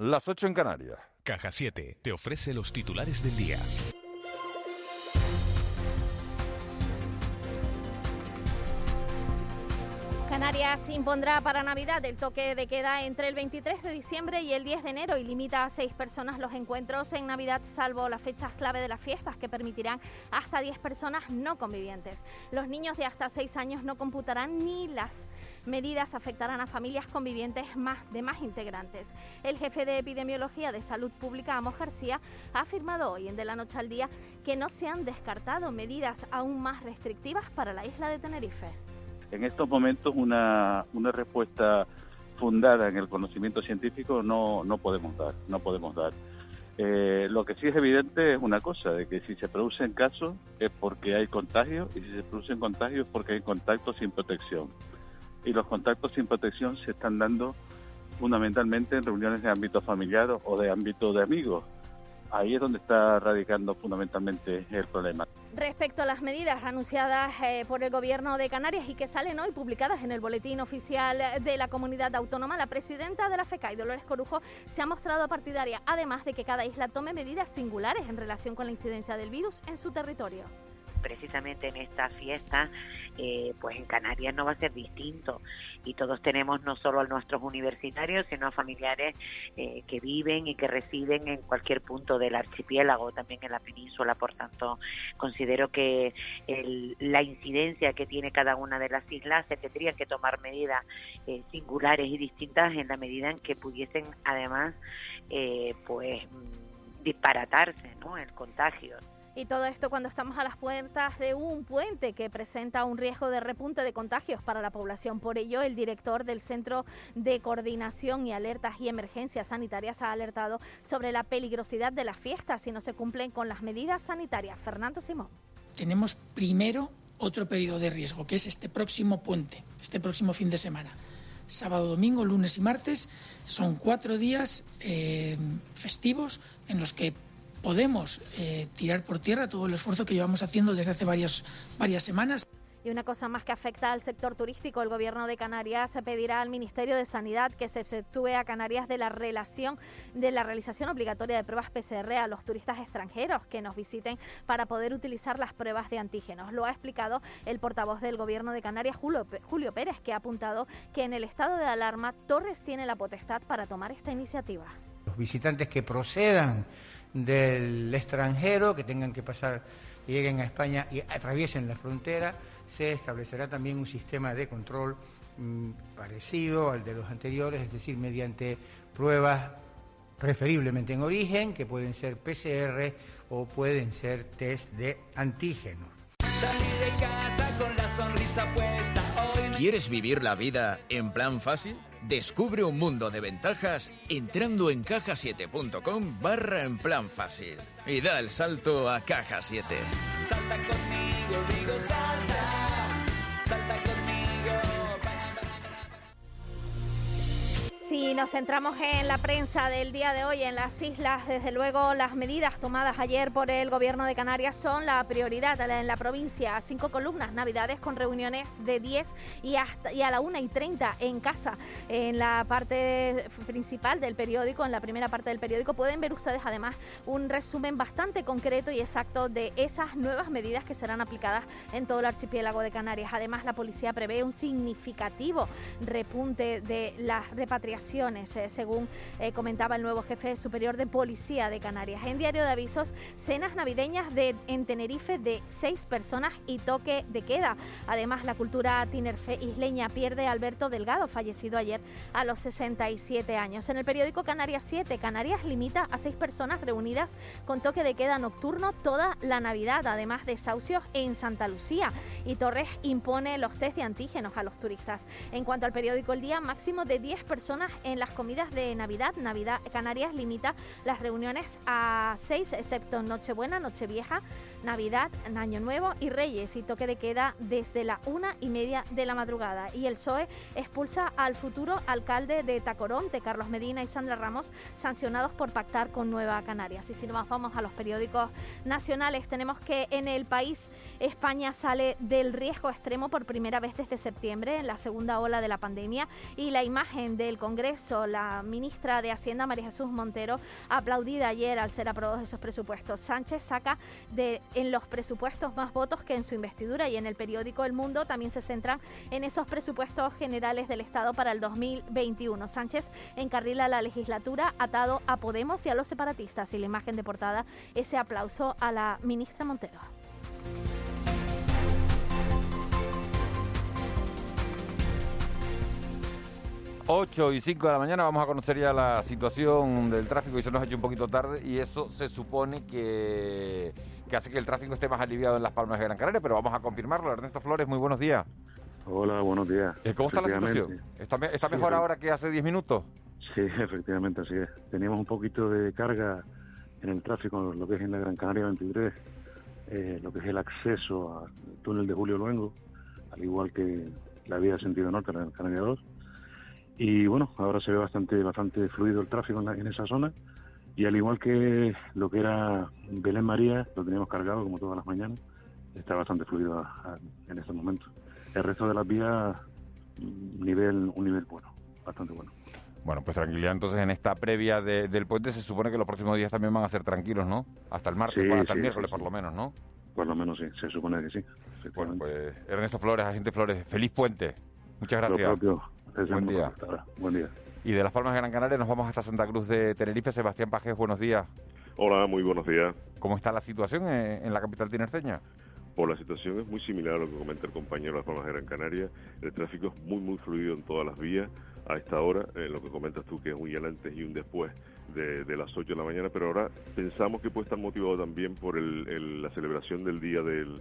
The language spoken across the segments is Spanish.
Las 8 en Canarias. Caja 7 te ofrece los titulares del día. Canarias impondrá para Navidad el toque de queda entre el 23 de diciembre y el 10 de enero y limita a seis personas los encuentros en Navidad, salvo las fechas clave de las fiestas que permitirán hasta 10 personas no convivientes. Los niños de hasta 6 años no computarán ni las medidas afectarán a familias convivientes más de más integrantes. El jefe de epidemiología de salud pública, Amos García, ha afirmado hoy en De la Noche al Día que no se han descartado medidas aún más restrictivas para la isla de Tenerife. En estos momentos una, una respuesta fundada en el conocimiento científico no, no podemos dar, no podemos dar. Eh, lo que sí es evidente es una cosa, de que si se producen casos es porque hay contagios y si se producen contagios es porque hay contactos sin protección y los contactos sin protección se están dando fundamentalmente en reuniones de ámbito familiar o de ámbito de amigos. Ahí es donde está radicando fundamentalmente el problema. Respecto a las medidas anunciadas eh, por el Gobierno de Canarias y que salen hoy publicadas en el Boletín Oficial de la Comunidad Autónoma, la presidenta de la FECAI, Dolores Corujo, se ha mostrado partidaria, además de que cada isla tome medidas singulares en relación con la incidencia del virus en su territorio precisamente en esta fiesta, eh, pues en Canarias no va a ser distinto. Y todos tenemos no solo a nuestros universitarios, sino a familiares eh, que viven y que residen en cualquier punto del archipiélago, también en la península. Por tanto, considero que la incidencia que tiene cada una de las islas se tendría que tomar medidas eh, singulares y distintas en la medida en que pudiesen, además, pues mm, disparatarse ¿no? el contagio. Y todo esto cuando estamos a las puertas de un puente que presenta un riesgo de repunte de contagios para la población. Por ello, el director del Centro de Coordinación y Alertas y Emergencias Sanitarias ha alertado sobre la peligrosidad de las fiestas si no se cumplen con las medidas sanitarias. Fernando Simón. Tenemos primero otro periodo de riesgo, que es este próximo puente, este próximo fin de semana sábado, domingo, lunes y martes. Son cuatro días eh, festivos en los que podemos eh, tirar por tierra todo el esfuerzo que llevamos haciendo desde hace varias, varias semanas. Y una cosa más que afecta al sector turístico, el Gobierno de Canarias pedirá al Ministerio de Sanidad que se exceptúe a Canarias de la relación de la realización obligatoria de pruebas PCR a los turistas extranjeros que nos visiten para poder utilizar las pruebas de antígenos. Lo ha explicado el portavoz del Gobierno de Canarias, Julio, Julio Pérez, que ha apuntado que en el estado de alarma Torres tiene la potestad para tomar esta iniciativa. Los visitantes que procedan del extranjero que tengan que pasar, lleguen a España y atraviesen la frontera, se establecerá también un sistema de control mm, parecido al de los anteriores, es decir, mediante pruebas preferiblemente en origen, que pueden ser PCR o pueden ser test de antígenos. ¿Quieres vivir la vida en plan fácil? Descubre un mundo de ventajas entrando en cajasiete.com barra en plan fácil y da el salto a Caja 7. Salta conmigo, digo salta, salta Si nos centramos en la prensa del día de hoy en las islas, desde luego las medidas tomadas ayer por el Gobierno de Canarias son la prioridad en la provincia. Cinco columnas, navidades con reuniones de 10 y, hasta, y a la 1 y 30 en casa. En la parte principal del periódico, en la primera parte del periódico, pueden ver ustedes además un resumen bastante concreto y exacto de esas nuevas medidas que serán aplicadas en todo el archipiélago de Canarias. Además, la policía prevé un significativo repunte de las repatriaciones eh, según eh, comentaba el nuevo jefe superior de Policía de Canarias. En Diario de Avisos, cenas navideñas de, en Tenerife de seis personas y toque de queda. Además, la cultura tinerfe isleña pierde a Alberto Delgado, fallecido ayer a los 67 años. En el periódico Canarias 7, Canarias limita a seis personas reunidas con toque de queda nocturno toda la Navidad, además de desahucios en Santa Lucía. Y Torres impone los test de antígenos a los turistas. En cuanto al periódico El Día, máximo de 10 personas en las comidas de Navidad. Navidad Canarias limita las reuniones a seis, excepto Nochebuena, Nochevieja, Navidad, Año Nuevo y Reyes y toque de queda desde la una y media de la madrugada. Y el PSOE expulsa al futuro alcalde de Tacoronte, Carlos Medina y Sandra Ramos, sancionados por pactar con Nueva Canarias. Y si nos vamos a los periódicos nacionales, tenemos que en el país España sale del riesgo extremo por primera vez desde septiembre en la segunda ola de la pandemia y la imagen del Congreso, la ministra de Hacienda María Jesús Montero, aplaudida ayer al ser aprobados esos presupuestos. Sánchez saca de en los presupuestos más votos que en su investidura y en el periódico El Mundo también se centran en esos presupuestos generales del Estado para el 2021. Sánchez encarrila la legislatura atado a Podemos y a los separatistas y la imagen de portada ese aplauso a la ministra Montero. 8 y 5 de la mañana vamos a conocer ya la situación del tráfico y se nos ha hecho un poquito tarde y eso se supone que, hace que el tráfico esté más aliviado en Las Palmas de Gran Canaria, pero vamos a confirmarlo. Ernesto Flores, muy buenos días. Hola, buenos días. Eh, ¿Cómo está la situación? ¿Está, mejor ahora que hace 10 minutos? Sí, efectivamente, así es. Teníamos un poquito de carga en el tráfico, lo que es en la Gran Canaria 23, eh, lo que es el acceso al túnel de Julio Luengo, al igual que la vía sentido norte, la Canaria 2 y bueno, ahora se ve bastante bastante fluido el tráfico en, esa zona y al igual que lo que era Belén María, lo teníamos cargado como todas las mañanas, está bastante fluido en este momento. El resto de las vías, nivel, un nivel bueno, bastante bueno. Bueno, pues tranquilidad entonces en esta previa del puente se supone que los próximos días también van a ser tranquilos, ¿no? Hasta el martes, hasta el miércoles por lo menos, ¿no? Por lo menos sí, se supone que sí. Bueno, pues Ernesto Flores, agente Flores, feliz puente. Muchas gracias. Buen día. Buen día. Y de Las Palmas de Gran Canaria nos vamos hasta Santa Cruz de Tenerife. Sebastián Pajes, buenos días. Hola, muy buenos días. ¿Cómo está la situación en, la capital tinerfeña? Pues la situación es muy similar a lo que comenta el compañero de Las Palmas de Gran Canaria. El tráfico es muy, muy fluido en todas las vías a esta hora, en lo que comentas tú que es un antes y un después de, las 8 de la mañana, pero ahora pensamos que puede estar motivado también por la celebración del Día del,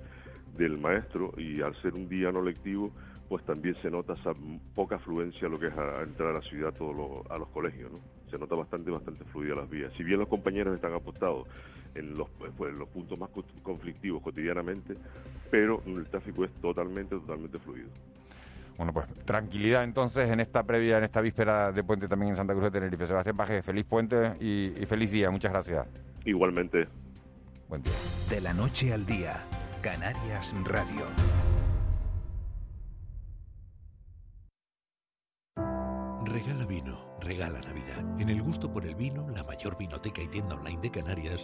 del Maestro y al ser un día no lectivo, pues también se nota esa poca afluencia a lo que es a, entrar a la ciudad todos los, a los colegios, ¿no? Se nota bastante, bastante fluida las vías. Si bien los compañeros están apostados en los, pues, los puntos más conflictivos cotidianamente, pero el tráfico es totalmente, totalmente fluido. Bueno, pues tranquilidad entonces en esta previa, en esta víspera de puente también en Santa Cruz de Tenerife. Sebastián Paje, feliz puente y, y feliz día. Muchas gracias. Igualmente. Buen día. De la noche al día, Canarias Radio. Regala vino, regala Navidad. En el gusto por el vino, la mayor vinoteca y tienda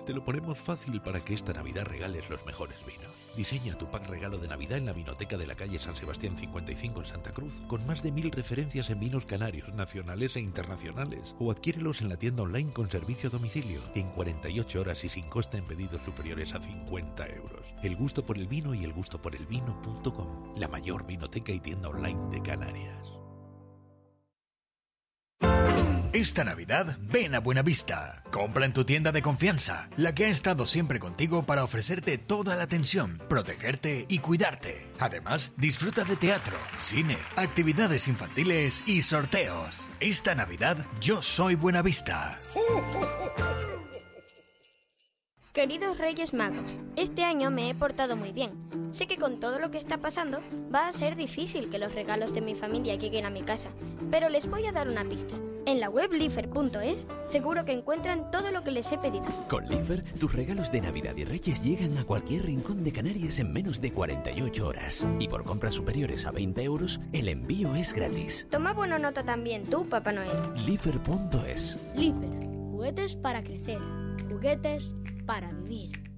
te lo ponemos fácil para que esta Navidad regales los mejores vinos. Diseña tu pack regalo de Navidad en la vinoteca de la calle San Sebastián 55 en Santa Cruz, con más de mil referencias en vinos canarios, nacionales e internacionales. O adquiérelos en la tienda online con servicio a domicilio, en 48 horas y sin coste en pedidos superiores a 50 euros. El gusto por el vino y el gusto por el vino.com, la mayor vinoteca y tienda online de Canarias. Esta Navidad ven a Buenavista. Compra en tu tienda de confianza, la que ha estado siempre contigo para ofrecerte toda la atención, protegerte y cuidarte. Además, disfruta de teatro, cine, actividades infantiles y sorteos. Esta Navidad yo soy Buenavista. Queridos Reyes Magos, este año me he portado muy bien. Sé que con todo lo que está pasando va a ser difícil que los regalos de mi familia lleguen a mi casa, pero les voy a dar una pista. En la web lifer.es seguro que encuentran todo lo que les he pedido. Con Lifer, tus regalos de Navidad y Reyes llegan a cualquier rincón de Canarias en menos de 48 horas. Y por compras superiores a 20 euros, el envío es gratis. Toma buena nota también tú, Papá Noel. Lifer.es Lifer, juguetes para crecer, juguetes para vivir.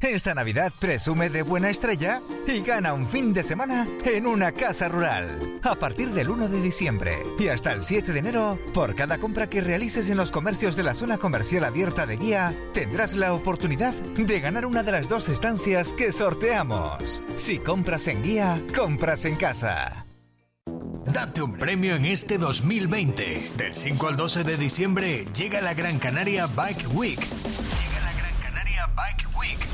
Esta Navidad presume de buena estrella y gana un fin de semana en una casa rural. A partir del 1 de diciembre y hasta el 7 de enero, por cada compra que realices en los comercios de la zona comercial abierta de Guía, tendrás la oportunidad de ganar una de las dos estancias que sorteamos. Si compras en Guía, compras en casa. Date un premio en este 2020. Del 5 al 12 de diciembre llega la Gran Canaria Bike Week. Bike Week.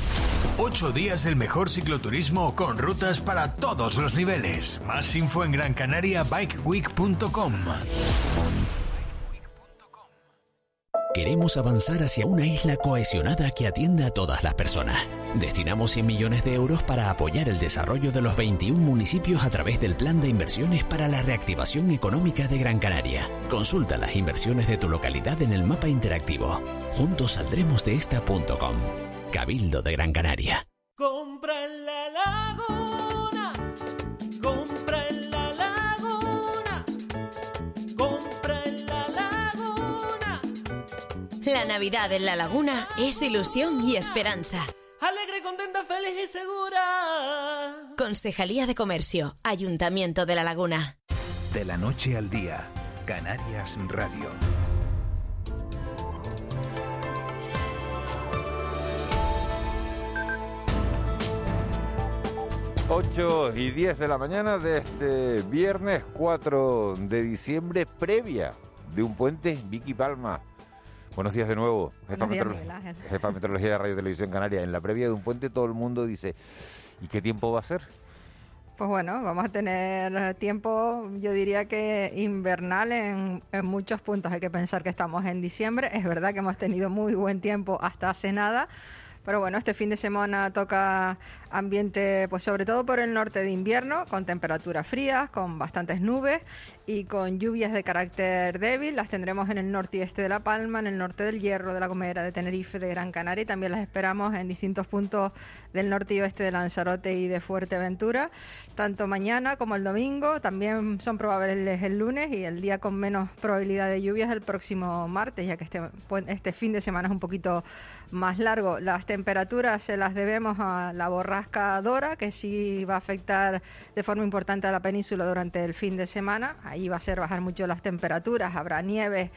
Ocho días del mejor cicloturismo con rutas para todos los niveles. Más info en grancanariabikeweek.com. Queremos avanzar hacia una isla cohesionada que atienda a todas las personas. Destinamos 100 millones de euros para apoyar el desarrollo de los 21 municipios a través del Plan de Inversiones para la Reactivación Económica de Gran Canaria. Consulta las inversiones de tu localidad en el mapa interactivo. Juntos saldremos de esta.com. Cabildo de Gran Canaria. Compra en la La Navidad en la Laguna es ilusión y esperanza. Alegre, contenta, feliz y segura. Concejalía de Comercio, Ayuntamiento de la Laguna. De la noche al día, Canarias Radio. 8 y 10 de la mañana de este viernes 4 de diciembre, previa de un puente, Vicky Palma. Buenos días de nuevo, jefa, días, meteorolo- Miguel Ángel. jefa meteorología de Radio y Televisión Canaria. En la previa de un puente todo el mundo dice, ¿y qué tiempo va a ser? Pues bueno, vamos a tener tiempo, yo diría que invernal en, en muchos puntos. Hay que pensar que estamos en diciembre. Es verdad que hemos tenido muy buen tiempo hasta hace nada. Pero bueno, este fin de semana toca ambiente, pues sobre todo por el norte de invierno, con temperaturas frías, con bastantes nubes y con lluvias de carácter débil. Las tendremos en el norte y este de La Palma, en el norte del Hierro, de La Gomera, de Tenerife, de Gran Canaria y también las esperamos en distintos puntos del norte y oeste de Lanzarote y de Fuerteventura, tanto mañana como el domingo. También son probables el lunes y el día con menos probabilidad de lluvias el próximo martes, ya que este, este fin de semana es un poquito más largo. Las temperaturas se las debemos a la borrasca Dora, que sí va a afectar de forma importante a la península durante el fin de semana. Ahí va a ser bajar mucho las temperaturas, habrá nieve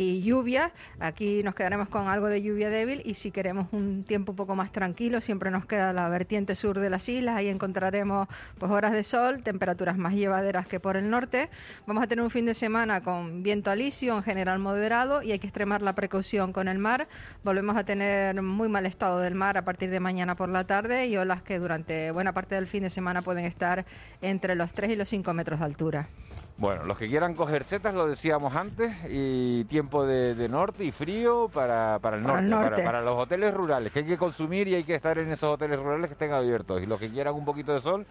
y lluvia. Aquí nos quedaremos con algo de lluvia débil y si queremos un tiempo un poco más tranquilo, siempre nos queda la vertiente sur de las islas. Ahí encontraremos pues horas de sol, temperaturas más llevaderas que por el norte. Vamos a tener un fin de semana con viento alisio, en general moderado, y hay que extremar la precaución con el mar. Volvemos a tener muy mal estado del mar a partir de mañana por la tarde y olas que durante buena parte del fin de semana pueden estar entre los 3 y los 5 metros de altura. Bueno, los que quieran coger setas, lo decíamos antes, y tiempo de, de norte y frío para, para el Para norte, el para, norte. para los hoteles rurales, que hay que consumir y hay que estar en esos hoteles rurales que estén abiertos. Y los que quieran un poquito de sol,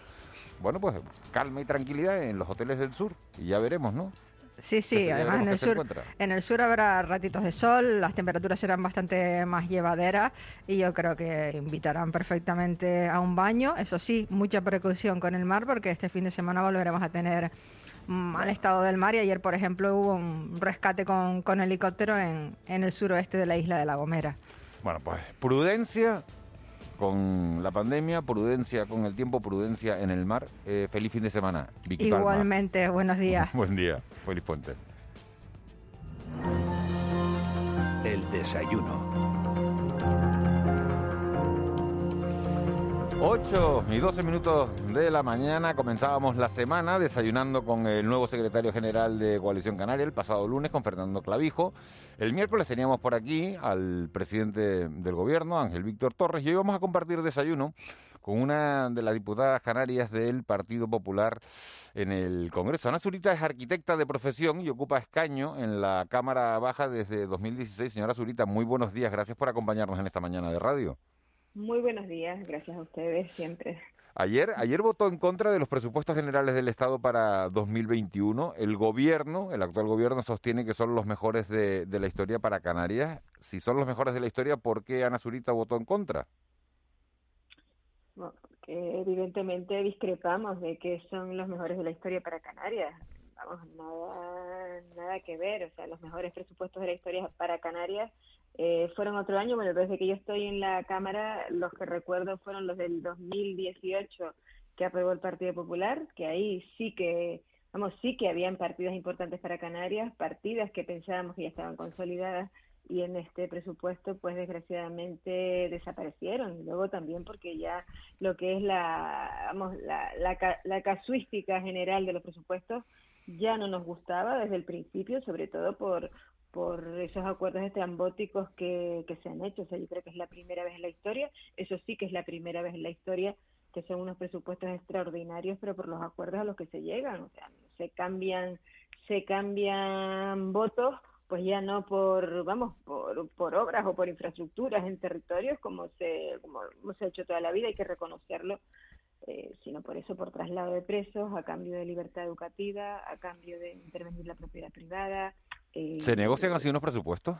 bueno, pues calma y tranquilidad en los hoteles del sur, y ya veremos, ¿no? Sí, sí, además en el sur, en el sur habrá ratitos de sol, las temperaturas serán bastante más llevaderas y yo creo que invitarán perfectamente a un baño. Eso sí, mucha precaución con el mar porque este fin de semana volveremos a tener mal estado del mar y ayer, por ejemplo, hubo un rescate con, con helicóptero en, en el suroeste de la isla de La Gomera. Bueno, pues prudencia con la pandemia, prudencia con el tiempo, prudencia en el mar. Eh, feliz fin de semana, Vicky Palma. Igualmente, buenos días. Buen día, feliz puente. El desayuno. 8 y 12 minutos de la mañana comenzábamos la semana desayunando con el nuevo secretario general de Coalición Canaria el pasado lunes con Fernando Clavijo. El miércoles teníamos por aquí al presidente del gobierno, Ángel Víctor Torres, y hoy vamos a compartir desayuno con una de las diputadas canarias del Partido Popular en el Congreso. Ana Zurita es arquitecta de profesión y ocupa escaño en la Cámara Baja desde 2016. Señora Zurita, muy buenos días. Gracias por acompañarnos en esta mañana de radio. Muy buenos días, gracias a ustedes siempre. Ayer, ayer votó en contra de los presupuestos generales del Estado para 2021. El gobierno, el actual gobierno, sostiene que son los mejores de, de la historia para Canarias. Si son los mejores de la historia, ¿por qué Ana Zurita votó en contra? Bueno, que evidentemente discrepamos de que son los mejores de la historia para Canarias. Vamos, nada, nada que ver. O sea, los mejores presupuestos de la historia para Canarias eh, fueron otro año. Bueno, desde que yo estoy en la Cámara, los que recuerdo fueron los del 2018 que aprobó el Partido Popular, que ahí sí que, vamos, sí que habían partidas importantes para Canarias, partidas que pensábamos que ya estaban consolidadas y en este presupuesto pues desgraciadamente desaparecieron luego también porque ya lo que es la vamos la, la, la casuística general de los presupuestos ya no nos gustaba desde el principio sobre todo por por esos acuerdos estrambóticos que, que se han hecho. O sea, yo creo que es la primera vez en la historia, eso sí que es la primera vez en la historia que son unos presupuestos extraordinarios, pero por los acuerdos a los que se llegan. O sea, se cambian, se cambian votos, pues ya no por, vamos, por, por, obras o por infraestructuras en territorios como se, como se ha hecho toda la vida, hay que reconocerlo, eh, sino por eso por traslado de presos, a cambio de libertad educativa, a cambio de intervenir la propiedad privada. Eh, ¿Se negocian así unos presupuestos?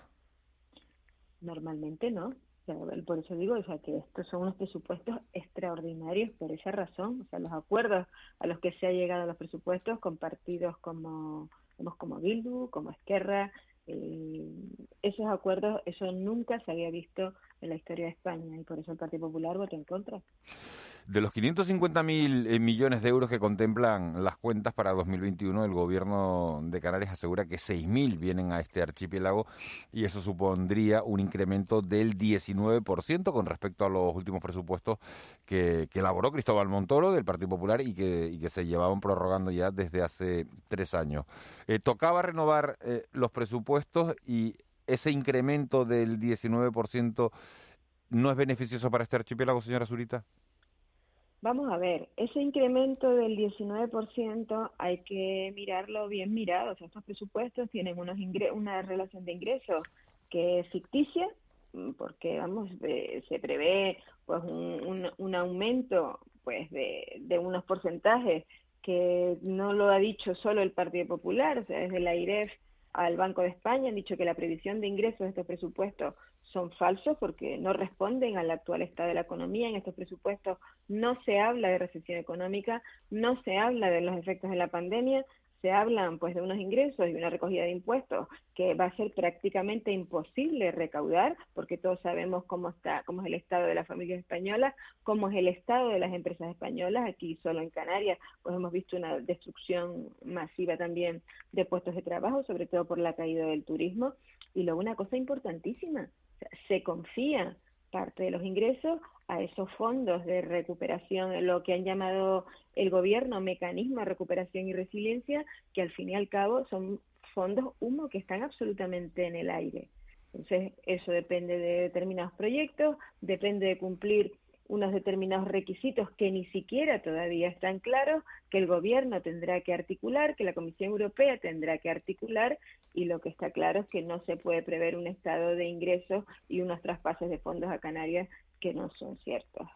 Normalmente no. por eso digo, o sea, que estos son unos presupuestos extraordinarios por esa razón. O sea, los acuerdos a los que se ha llegado a los presupuestos con partidos como, como Bildu, como Esquerra, eh, esos acuerdos, eso nunca se había visto en la historia de España y por eso el Partido Popular votó en contra. De los 550.000 eh, millones de euros que contemplan las cuentas para 2021, el gobierno de Canarias asegura que 6.000 vienen a este archipiélago y eso supondría un incremento del 19% con respecto a los últimos presupuestos que, elaboró Cristóbal Montoro del Partido Popular y que, que se llevaban prorrogando ya desde hace tres años. Eh, tocaba renovar los presupuestos y ese incremento del 19% no es beneficioso para este archipiélago, señora Zurita. Vamos a ver, ese incremento del 19% hay que mirarlo bien mirado. O sea, estos presupuestos tienen unos una relación de ingresos que es ficticia, mm, porque vamos se prevé pues un, un, aumento pues de, de, unos porcentajes que no lo ha dicho solo el Partido Popular, o sea, desde la IREF al Banco de España han dicho que la previsión de ingresos de estos presupuestos son falsos porque no responden al actual estado de la economía. En estos presupuestos no se habla de recesión económica, no se habla de los efectos de la pandemia, se hablan pues de unos ingresos y una recogida de impuestos que va a ser prácticamente imposible recaudar porque todos sabemos cómo está cómo es el estado de las familias españolas cómo es el estado de las empresas españolas aquí solo en Canarias pues hemos visto una destrucción masiva también de puestos de trabajo sobre todo por la caída del turismo. Y luego una cosa importantísima se confía parte de los ingresos a esos fondos de recuperación, lo que han llamado el gobierno mecanismo de recuperación y resiliencia, que al fin y al cabo son fondos humo que están absolutamente en el aire. Entonces, eso depende de determinados proyectos, depende de cumplir unos determinados requisitos que ni siquiera todavía están claros, que el gobierno tendrá que articular, que la Comisión Europea tendrá que articular, y lo que está claro es que no se puede prever un estado de ingresos y unos traspasos de fondos a Canarias que no son ciertos.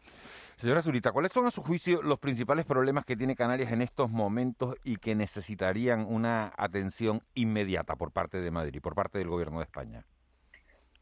Señora Zurita, ¿cuáles son a su juicio los principales problemas que tiene Canarias en estos momentos y que necesitarían una atención inmediata por parte de Madrid, por parte del Gobierno de España?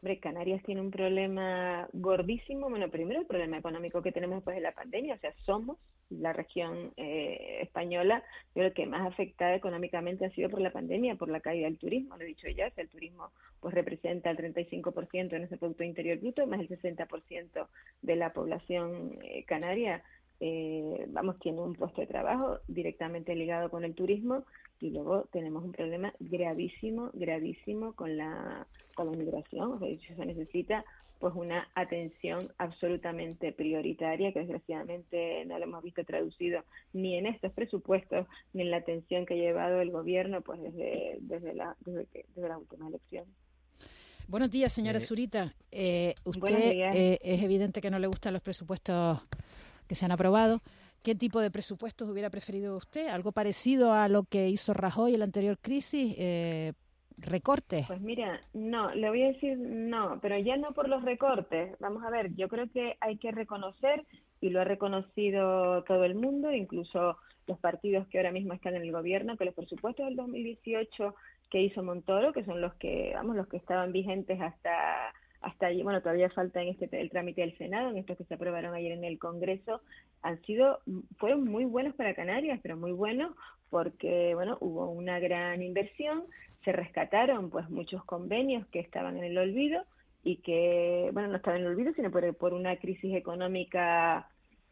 Hombre, Canarias tiene un problema gordísimo. Bueno, primero el problema económico que tenemos después de la pandemia, o sea, somos la región eh, española, pero que más afectada económicamente ha sido por la pandemia, por la caída del turismo, lo he dicho ya, el turismo pues representa el 35% de nuestro Producto Interior Bruto, más el 60% de la población eh, canaria. Eh, vamos, tiene un puesto de trabajo directamente ligado con el turismo y luego tenemos un problema gravísimo, gravísimo con la, con la migración. O sea, se necesita pues una atención absolutamente prioritaria que desgraciadamente no lo hemos visto traducido ni en estos presupuestos ni en la atención que ha llevado el gobierno pues desde, desde, la, desde, la última elección. Buenos días, señora eh, Zurita. Eh, usted eh, es evidente que no le gustan los presupuestos que se han aprobado. ¿Qué tipo de presupuestos hubiera preferido usted? ¿Algo parecido a lo que hizo Rajoy en la anterior crisis? Eh, ¿Recortes? Pues mira, no, le voy a decir no, pero ya no por los recortes. Vamos a ver, yo creo que hay que reconocer, y lo ha reconocido todo el mundo, incluso los partidos que ahora mismo están en el gobierno, que los presupuestos del 2018 que hizo Montoro, que son los que, vamos, los que estaban vigentes hasta hasta allí, bueno, todavía falta en este el trámite del Senado, en estos que se aprobaron ayer en el Congreso, han sido, fueron muy buenos para Canarias, pero muy buenos porque, bueno, hubo una gran inversión, se rescataron pues muchos convenios que estaban en el olvido y que, bueno, no estaban en el olvido, sino por, por una crisis económica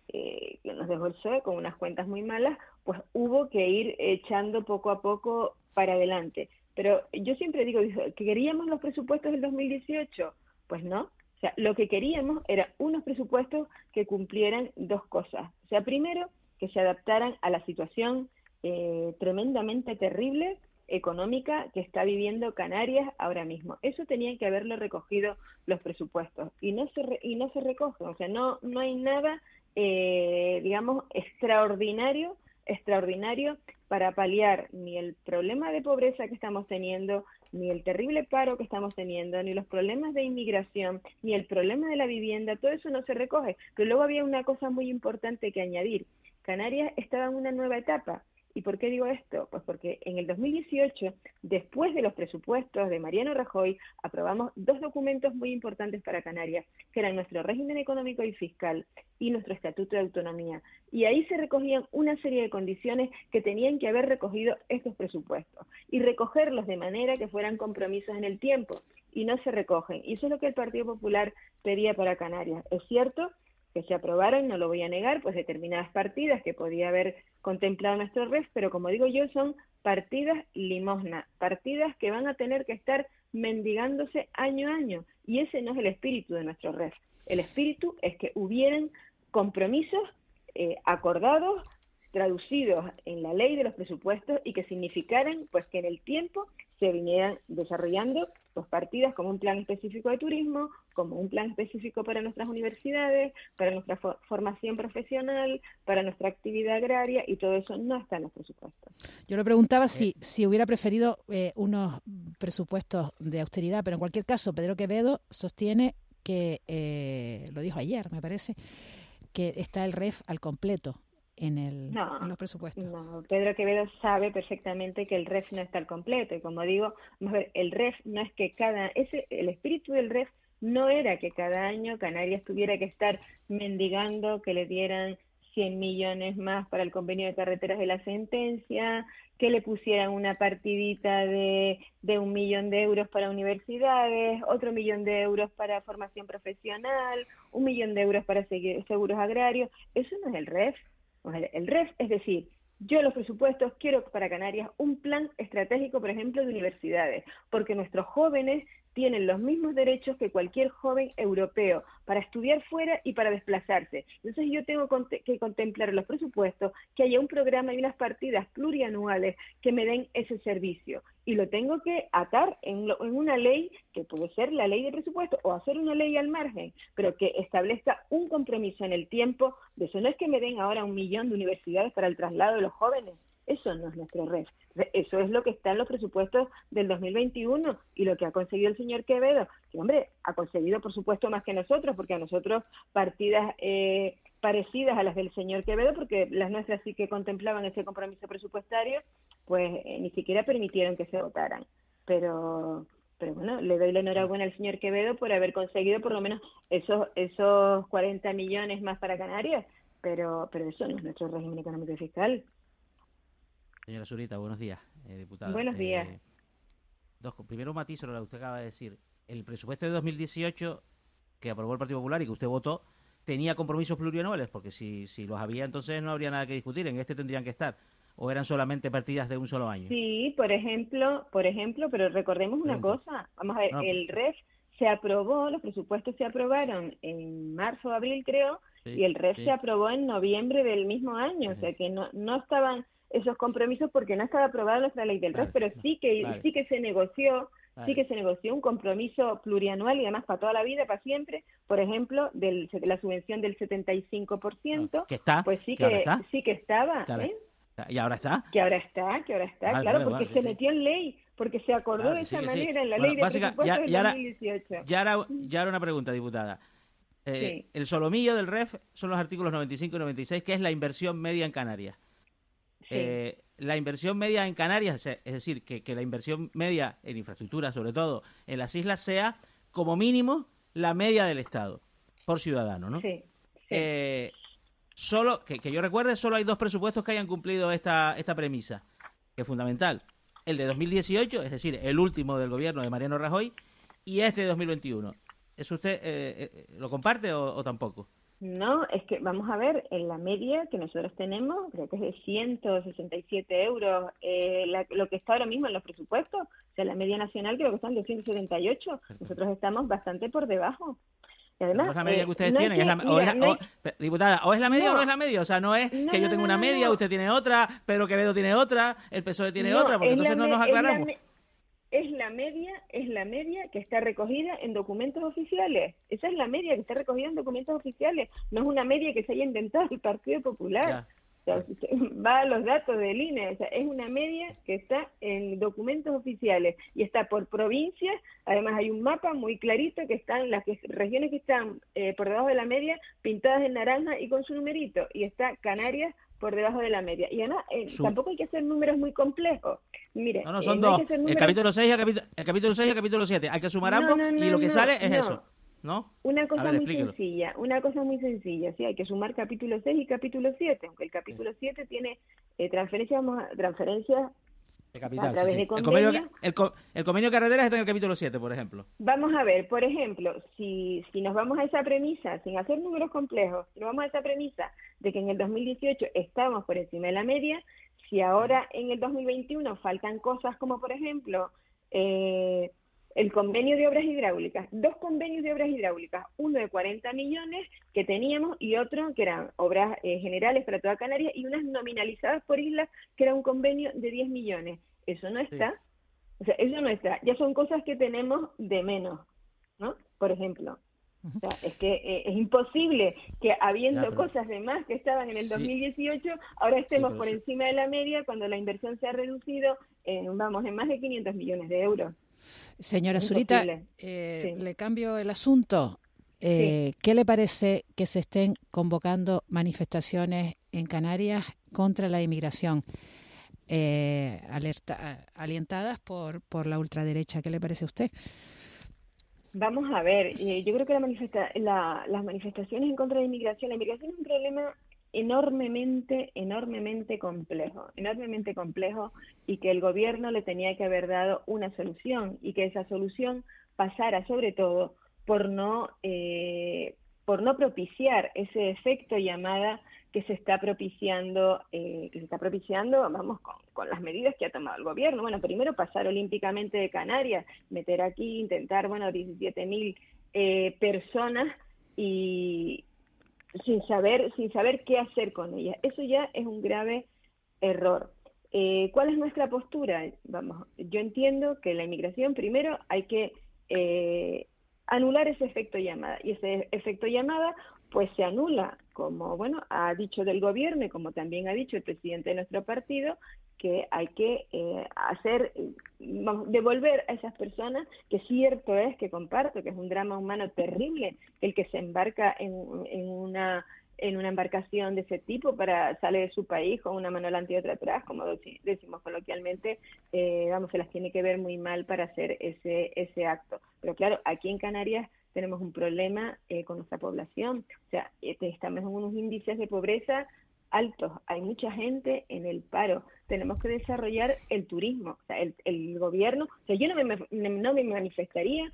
eh, que nos dejó PSOE con unas cuentas muy malas, pues hubo que ir echando poco a poco para adelante. Pero yo siempre digo que queríamos los presupuestos del 2018 pues no. O sea, lo que queríamos era unos presupuestos que cumplieran dos cosas. O sea, primero, que se adaptaran a la situación eh, tremendamente terrible económica que está viviendo Canarias ahora mismo. Eso tenían que haberlo recogido los presupuestos y no se y no se recoge, o sea, no no hay nada eh, digamos extraordinario extraordinario para paliar ni el problema de pobreza que estamos teniendo, ni el terrible paro que estamos teniendo, ni los problemas de inmigración, ni el problema de la vivienda, todo eso no se recoge. Pero luego había una cosa muy importante que añadir. Canarias estaba en una nueva etapa ¿Y por qué digo esto? Pues porque en el 2018, después de los presupuestos de Mariano Rajoy, aprobamos dos documentos muy importantes para Canarias, que eran nuestro régimen económico y fiscal y nuestro estatuto de autonomía. Y ahí se recogían una serie de condiciones que tenían que haber recogido estos presupuestos y recogerlos de manera que fueran compromisos en el tiempo. Y no se recogen. Y eso es lo que el Partido Popular pedía para Canarias. Es cierto que se aprobaron, no lo voy a negar, pues determinadas partidas que podía haber contemplado nuestro REF, pero como digo yo, son partidas limosna, partidas que van a tener que estar mendigándose año a año, y ese no es el espíritu de nuestro REF. El espíritu es que hubieran compromisos eh, acordados, traducidos en la ley de los presupuestos y que significaran pues que en el tiempo se vinieran desarrollando pues, partidas como un plan específico de turismo, como un plan específico para nuestras universidades, para nuestra formación profesional, para nuestra actividad agraria y todo eso no está en los presupuestos. Yo le preguntaba si, si hubiera preferido eh, unos presupuestos de austeridad, pero en cualquier caso Pedro Quevedo sostiene que, eh, lo dijo ayer me parece, que está el REF al completo en, el, los presupuestos. No, Pedro Quevedo sabe perfectamente que el REF no está al completo. Y como digo, el REF no es que cada. Ese, el espíritu del REF no era que cada año Canarias tuviera que estar mendigando que le dieran 100 millones más para el convenio de carreteras de la sentencia, que le pusieran una partidita de, de un millón de euros para universidades, otro millón de euros para formación profesional, un millón de euros para seguros agrarios. Eso no es el REF. El REF, es decir, yo los presupuestos quiero para Canarias un plan estratégico, por ejemplo, de universidades, porque nuestros jóvenes tienen los mismos derechos que cualquier joven europeo para estudiar fuera y para desplazarse. Entonces yo tengo que contemplar los presupuestos que haya un programa y unas partidas plurianuales que me den ese servicio. Y lo tengo que atar en, en una ley que puede ser la ley de presupuesto o hacer una ley al margen, pero que establezca un compromiso en el tiempo de eso. No es que me den ahora un millón de universidades para el traslado de los jóvenes, eso no es nuestro red. Eso es lo que está en los presupuestos del 2021 y lo que ha conseguido el señor Quevedo, que hombre, ha conseguido por supuesto más que nosotros, porque a nosotros partidas eh, parecidas a las del señor Quevedo, porque las nuestras sí que contemplaban ese compromiso presupuestario, pues eh, ni siquiera permitieron que se votaran. Pero pero bueno, le doy la enhorabuena al señor Quevedo por haber conseguido por lo menos esos esos 40 millones más para Canarias, pero pero eso no es nuestro régimen económico y fiscal. Señora Zurita, buenos días, eh, diputada. Buenos días. Eh, dos, primero matiz sobre lo que usted acaba de decir. El presupuesto de 2018 que aprobó el Partido Popular y que usted votó tenía compromisos plurianuales, porque si, si los había entonces no habría nada que discutir, en este tendrían que estar. ¿O eran solamente partidas de un solo año? Sí, por ejemplo, por ejemplo, pero recordemos una cosa. Vamos a ver, el REF se aprobó, los presupuestos se aprobaron en marzo o abril, creo, y el REF se aprobó en noviembre del mismo año, o sea que no, no estaban esos compromisos porque no estaba aprobada nuestra ley del REF, pero sí que sí que se negoció, sí que se negoció un compromiso plurianual y además para toda la vida, para siempre, por ejemplo, de la subvención del 75%, ah, que está, pues sí que, sí que estaba, ¿eh? ¿Y ahora está? Que ahora está, que ahora está, claro, porque se metió en ley, porque se acordó de esa manera en la ley de presupuestos ya, del 2018. Ya era, ya era una pregunta, diputada. Eh, el solomillo del REF son los artículos 95 y 96, que es la inversión media en Canarias. Eh, la inversión media en Canarias, es decir, que, la inversión media en infraestructura, sobre todo en las islas, sea como mínimo la media del Estado por ciudadano, ¿no? Sí. Eh, solo, que, yo recuerde, solo hay dos presupuestos que hayan cumplido esta, esta premisa, que es fundamental. El de 2018, es decir, el último del gobierno de Mariano Rajoy, y este de 2021. ¿Eso usted eh, lo comparte o tampoco? No, es que vamos a ver, en la media que nosotros tenemos, creo que es de 167 euros, eh, lo que está ahora mismo en los presupuestos, o sea, la media nacional creo que están de 178, nosotros estamos bastante por debajo. Y además, es la media que ustedes tienen, o, es la, diputada, o es la media o no es la media, o sea, no es que yo tengo una media, usted tiene otra, Pedro Quevedo tiene otra, el PSOE tiene otra, porque entonces no nos aclaramos es la media, es la media que está recogida en documentos oficiales. Esa es la media que está recogida en documentos oficiales. No es una media que se haya inventado el Partido Popular. sea, va a los datos del INE, o sea, es una media que está en documentos oficiales y está por provincias, además hay un mapa muy clarito que están las regiones que están eh, por debajo de la media pintadas en naranja y con su numerito, y está Canarias por debajo de la media. Y además, eh, tampoco hay que hacer números muy complejos. Mire, no, no, son dos. El capítulo 6 y el capítulo, el capítulo 6 y el capítulo 7. Hay que sumar ambos y lo que sale es eso. ¿No? Una cosa muy sencilla, una cosa muy sencilla, sí, hay que sumar capítulo 6 y capítulo 7, aunque el capítulo 7 tiene eh, transferencias, transferencias de capital, el, convenio, el, convenio carretera está en el capítulo 7, por ejemplo. Vamos a ver, por ejemplo, si, si nos vamos a esa premisa, sin hacer números complejos, si nos vamos a esa premisa de que en el 2018 estamos por encima de la media, si ahora en el 2021 faltan cosas como, por ejemplo, eh, el convenio de obras hidráulicas, dos convenios de obras hidráulicas, uno de 40 millones que teníamos y otro que eran obras eh, generales para toda Canarias y unas nominalizadas por islas que era un convenio de 10 millones. Eso no está. O sea, eso no está. Ya son cosas que tenemos de menos, ¿no? Por ejemplo. O sea, es que eh, es imposible que habiendo cosas de más que estaban en el 2018, ahora estemos por encima de la media cuando la inversión se ha reducido, en, vamos, en más de 500 millones de euros. Señora Zurita, eh, le cambio el asunto. Eh, ¿Qué le parece que se estén convocando manifestaciones en Canarias contra la inmigración? Eh, alerta, alientadas por, por la ultraderecha. ¿Qué le parece a usted? Vamos a ver, yo creo que la manifesta la, las manifestaciones en contra de la inmigración, la inmigración es un problema enormemente, enormemente complejo, enormemente complejo y que el gobierno le tenía que haber dado una solución y que esa solución pasara sobre todo por no, eh, por no propiciar ese efecto llamada que se está propiciando, eh, que se está propiciando, vamos, con, las medidas que ha tomado el gobierno. Bueno, primero pasar olímpicamente de Canarias, meter aquí, intentar, bueno, 17.000 mil eh, personas y, sin saber, sin saber qué hacer con ella. Eso ya es un grave error. Eh, ¿Cuál es nuestra postura? Vamos, yo entiendo que la inmigración primero hay que eh, anular ese efecto llamada y ese efecto llamada pues se anula, como bueno ha dicho del gobierno y como también ha dicho el presidente de nuestro partido, que hay que eh, hacer, devolver a esas personas, que cierto es que comparto, que es un drama humano terrible el que se embarca en, en una en una embarcación de ese tipo para salir de su país con una mano delante y otra atrás, como decimos coloquialmente, eh, vamos, se las tiene que ver muy mal para hacer ese, ese acto. Pero claro, aquí en Canarias tenemos un problema eh, con nuestra población, o sea, estamos en unos índices de pobreza altos, hay mucha gente en el paro, tenemos que desarrollar el turismo, o sea, el, gobierno, o sea, yo no me, no me manifestaría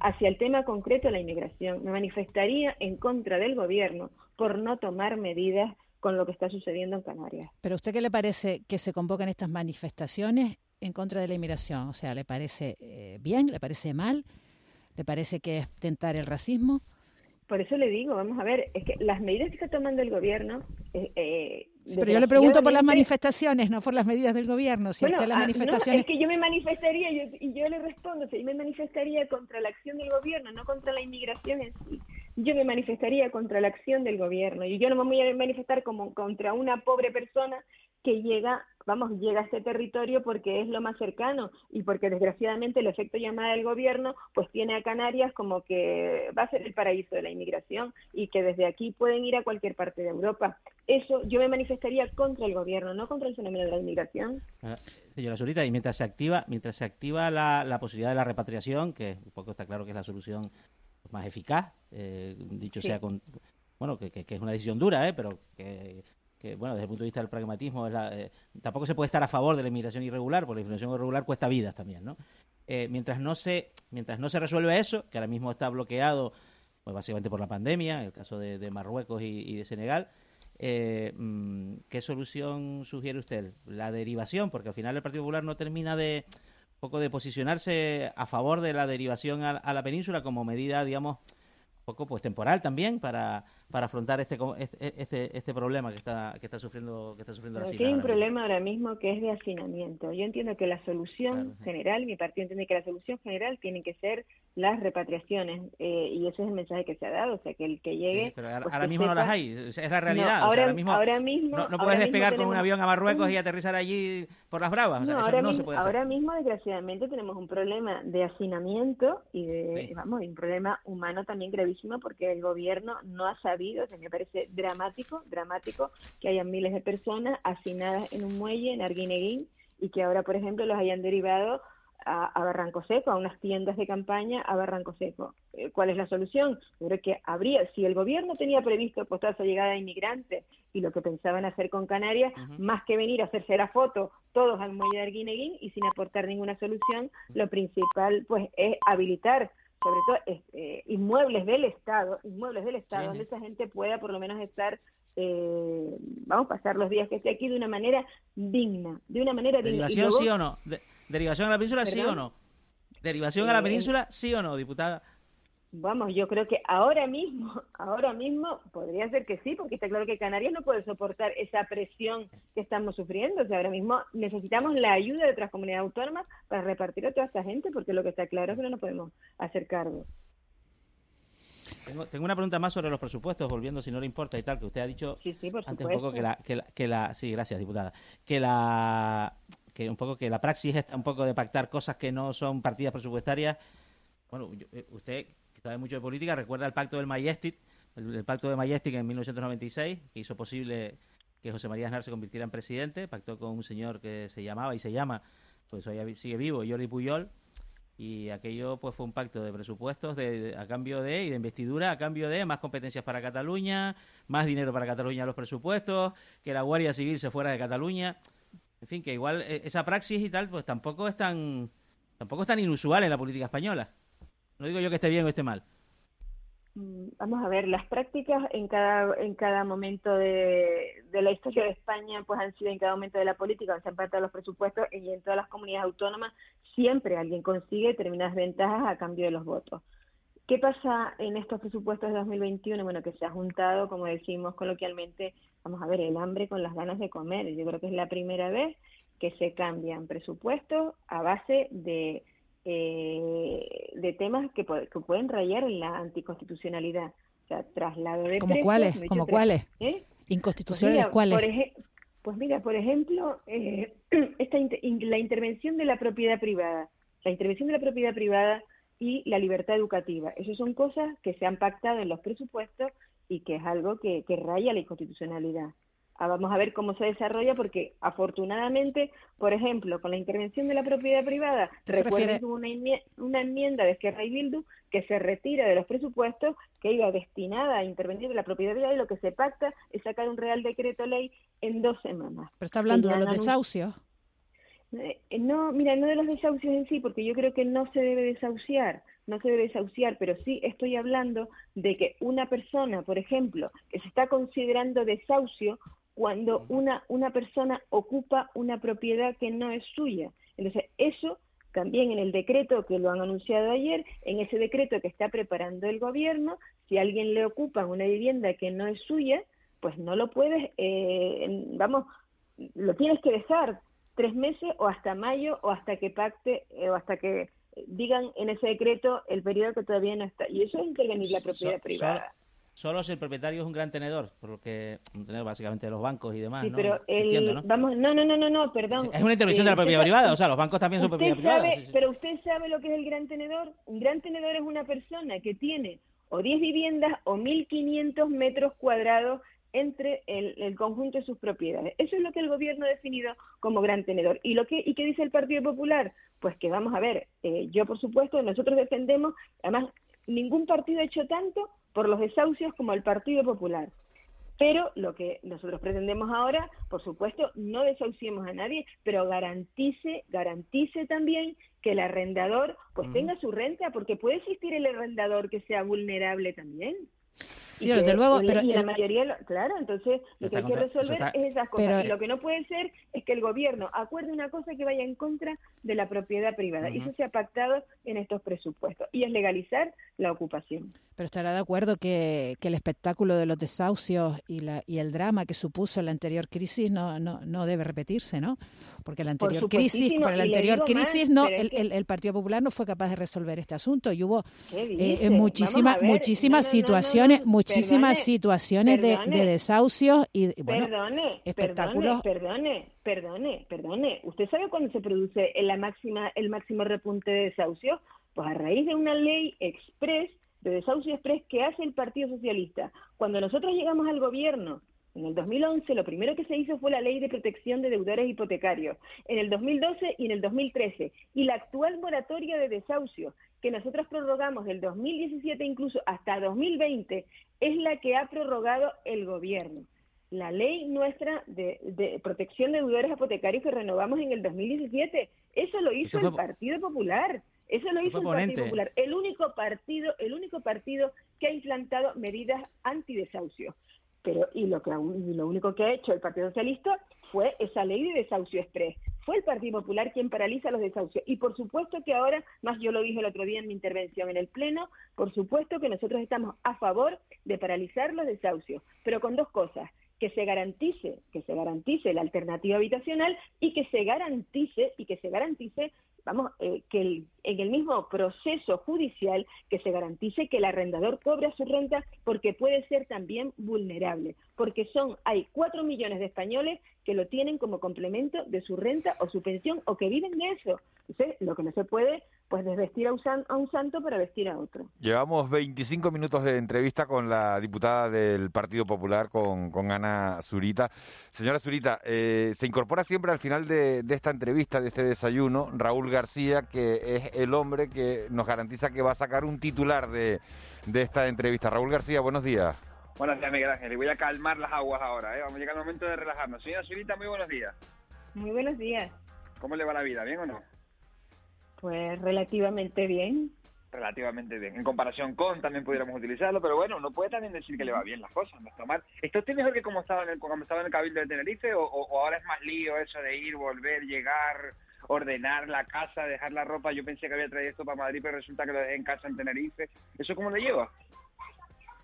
hacia el tema concreto de la inmigración, me manifestaría en contra del gobierno por no tomar medidas con lo que está sucediendo en Canarias. Pero usted qué le parece que se convocan estas manifestaciones en contra de la inmigración? O sea, ¿le parece eh, bien? ¿Le parece mal? ¿Le parece que es tentar el racismo? Por eso le digo, vamos a ver, es que las medidas que está tomando el gobierno... Eh, eh pero yo le pregunto por las manifestaciones, no por las medidas del gobierno. Si las ah, manifestaciones... es que yo me manifestaría, y yo le respondo, yo me manifestaría contra la acción del gobierno, no contra la inmigración en sí. Yo me manifestaría contra la acción del gobierno y yo no me voy a manifestar como contra una pobre persona que llega, vamos, llega a este territorio porque es lo más cercano y porque desgraciadamente el efecto llamada del gobierno pues tiene a Canarias como que va a ser el paraíso de la inmigración y que desde aquí pueden ir a cualquier parte de Europa. Eso yo me manifestaría contra el gobierno, no contra el fenómeno de la inmigración. Ah, señora Zurita, y mientras se activa, mientras se activa la, la posibilidad de la repatriación, que un poco está claro que es la solución más eficaz, eh, dicho sea con bueno que, que, es una decisión dura, ¿eh? pero que que bueno, desde el punto de vista del pragmatismo, eh, tampoco se puede estar a favor de la inmigración irregular, porque la inmigración irregular cuesta vidas también, ¿no? Eh, mientras no se mientras no se resuelve eso, que ahora mismo está bloqueado, pues básicamente por la pandemia, el caso de, Marruecos y, de Senegal, eh, mm, ¿qué solución sugiere usted? La derivación, porque al final el Partido Popular no termina de poco de posicionarse a favor de la derivación a la península como medida, digamos, poco pues temporal también para, para afrontar este, este, este problema que está, que está sufriendo, que está sufriendo la Hay un problema ahora mismo que es de hacinamiento. Yo entiendo que la solución general, mi partido entiende que la solución general tiene que ser las repatriaciones eh, y ese es el mensaje que se ha dado, o sea, que el que llegue... pero ahora, pues mismo no las hay, es la realidad. ahora, mismo, ahora, mismo, no, puedes despegar con un avión a Marruecos y aterrizar allí por las bravas, o sea, ahora, no mismo, se puede hacer. ahora mismo, desgraciadamente, tenemos un problema de hacinamiento y de, vamos, un problema humano también gravísimo porque el gobierno no ha sabido, o me parece dramático, dramático que haya miles de personas hacinadas en un muelle en Arguineguín y que ahora, por ejemplo, los hayan derivado a, Barranco Seco, a unas tiendas de campaña a Barranco Seco. Eh, ¿Cuál es la solución? Yo creo que habría, si el gobierno tenía previsto apostar esa llegada de inmigrantes y lo que pensaban hacer con Canarias, más que venir a hacerse la foto todos al muelle de Arguineguín y sin aportar ninguna solución, lo principal pues es habilitar sobre todo eh, inmuebles del Estado, inmuebles del Estado, donde esa gente pueda por lo menos estar eh, vamos a pasar los días que esté aquí de una manera digna, de una manera digna. sí o no? ¿Derivación a la península, sí o no? ¿Derivación a la eh, península, sí o no, diputada? Vamos, yo creo que ahora mismo, ahora mismo podría ser que sí, porque está claro que Canarias no puede soportar esa presión que estamos sufriendo. O sea, ahora mismo necesitamos la ayuda de otras comunidades autónomas para repartir a toda esta gente, porque lo que está claro es que no nos podemos hacer cargo. Tengo, una pregunta más sobre los presupuestos, volviendo si no le importa y tal, que usted ha dicho antes un poco que la, que que la, sí, gracias diputada, que la que un poco que la praxis está un poco de pactar cosas que no son partidas presupuestarias. Bueno, eh, usted sabe mucho de política recuerda el pacto del Majestic, el, pacto de Majestic en 1996 que hizo posible que José María Aznar se convirtiera en presidente, pactó con un señor que se llamaba y se llama, pues hoy sigue vivo, Jordi Puyol, y aquello pues fue un pacto de presupuestos de, a cambio de y de investidura a cambio de más competencias para Cataluña, más dinero para Cataluña en los presupuestos, que la Guardia Civil se fuera de Cataluña. En fin, que igual eh, esa praxis y tal, pues tampoco es tan, tampoco es tan inusual en la política española. No digo yo que esté bien o esté mal. Mm, vamos a ver, las prácticas en cada, en cada momento de, de la historia de España pues han sido en cada momento de la política, se han de los presupuestos y en todas las comunidades autónomas siempre alguien consigue determinadas ventajas a cambio de los votos. ¿Qué pasa en estos presupuestos de 2021? Bueno, que se ha juntado, como decimos coloquialmente, vamos a ver, el hambre con las ganas de comer. Yo creo que es la primera vez que se cambian presupuestos a base de, eh, de temas que, pueden rayar en la anticonstitucionalidad. O sea, traslado de ¿Como cuáles? ¿Como cuáles? ¿Eh? ¿Inconstitucionales pues cuáles? pues mira, por ejemplo, eh, esta la intervención de la propiedad privada. La intervención de la propiedad privada y la libertad educativa. Esas son cosas que se han pactado en los presupuestos y que es algo que, raya la inconstitucionalidad. Vamos a ver cómo se desarrolla porque afortunadamente, por ejemplo, con la intervención de la propiedad privada, recuerden una, una enmienda de Esquerra y Bildu que se retira de los presupuestos que iba destinada a intervenir en la propiedad privada y lo que se pacta es sacar un real decreto ley en dos semanas. Pero está hablando de los desahucios. Eh, no, mira, no de los desahucios en sí, porque yo creo que no se debe desahuciar, no se debe desahuciar, pero sí estoy hablando de que una persona, por ejemplo, que se está considerando desahucio cuando una, una persona ocupa una propiedad que no es suya. Entonces, eso también en el decreto que lo han anunciado ayer, en ese decreto que está preparando el gobierno, si alguien le ocupa una vivienda que no es suya, pues no lo puedes, eh, vamos, lo tienes que dejar tres meses o hasta mayo o hasta que pacte eh, o hasta que digan en ese decreto el periodo que todavía no está. Y eso es intervenir la propiedad privada. Solo, si el propietario es un gran tenedor, por lo que tenedor básicamente de los bancos y demás, sí, pero el, ¿no? Vamos, no, no, no, no, perdón. Es una intervención de la propiedad privada, o sea, los bancos también son propiedad privada. Pero usted sabe lo que es el gran tenedor. Un gran tenedor es una persona que tiene o 10 viviendas o 1.500 metros cuadrados entre el, conjunto de sus propiedades. Eso es lo que el gobierno ha definido como gran tenedor. ¿Y, lo que, y qué dice el Partido Popular? Pues que vamos a ver, eh, yo por supuesto, nosotros defendemos, además, ningún partido ha hecho tanto por los desahucios como el Partido Popular. Pero lo que nosotros pretendemos ahora, por supuesto, no desahuciemos a nadie, pero garantice, garantice también que el arrendador pues tenga su renta, porque puede existir el arrendador que sea vulnerable también. Sí, desde luego, pero y la mayoría, claro, entonces lo que hay que resolver es esas cosas. y lo que no puede ser es que el gobierno acuerde una cosa que vaya en contra de la propiedad privada. Y eso se ha pactado en estos presupuestos. Y es legalizar la ocupación. Pero estará de acuerdo que, que el espectáculo de los desahucios y, la, y el drama que supuso la anterior crisis no, no, no debe repetirse, ¿no? Porque la anterior crisis, por la anterior crisis, no, el, el, Partido Popular no fue capaz de resolver este asunto y hubo eh, muchísimas, muchísimas situaciones, muchísimas situaciones de, de, desahucios y bueno, perdone, espectáculos. Perdone, perdone, perdone, ¿Usted sabe cuándo se produce la máxima, el máximo repunte de desahucios? Pues a raíz de una ley express de desahucio express que hace el Partido Socialista. Cuando nosotros llegamos al gobierno en el 2011 lo primero que se hizo fue la ley de protección de deudores hipotecarios, en el 2012 y en el 2013. Y la actual moratoria de desahucio, que nosotros prorrogamos del 2017 incluso hasta 2020, es la que ha prorrogado el gobierno. La ley nuestra de, protección de deudores hipotecarios que renovamos en el 2017, eso lo hizo el Partido Popular. Eso lo hizo el Partido Popular, el único partido, el único partido que ha implantado medidas antidesahucio. Pero y lo que lo único que ha hecho el Partido Socialista fue esa ley de desahucio express. Fue el Partido Popular quien paraliza los desahucios. Y por supuesto que ahora, más yo lo dije el otro día en mi intervención en el Pleno, por supuesto que nosotros estamos a favor de paralizar los desahucios, pero con dos cosas que se garantice, que se garantice la alternativa habitacional y que se garantice y que se garantice vamos, eh, que en el mismo proceso judicial que se garantice que el arrendador cobra su renta porque puede ser también vulnerable, porque son, hay cuatro millones de españoles que lo tienen como complemento de su renta o su pensión o que viven de eso. Entonces, lo que no se puede, pues desvestir a un, santo para vestir a otro. Llevamos 25 minutos de entrevista con la diputada del Partido Popular, con, con Ana Zurita. Señora Zurita, eh, se incorpora siempre al final de, de esta entrevista, de este desayuno, Raúl García, que es el hombre que nos garantiza que va a sacar un titular de, de esta entrevista. Raúl García, buenos días. Buenos días, Miguel Ángel. Y voy a calmar las aguas ahora, ¿eh? Vamos a llegar al momento de relajarnos. Señora Zurita, muy buenos días. Muy buenos días. ¿Cómo le va la vida? ¿Bien o no? Pues relativamente bien. Relativamente bien. En comparación con, también pudiéramos utilizarlo, pero bueno, uno puede también decir que le va bien las cosas, no está mal. ¿Está usted mejor que como estaba en el, como estaba en el Cabildo de Tenerife o, o ahora es más lío eso de ir, volver, llegar, ordenar la casa, dejar la ropa? Yo pensé que había traído esto para Madrid, pero resulta que lo dejé en casa en Tenerife. ¿Eso cómo le lleva?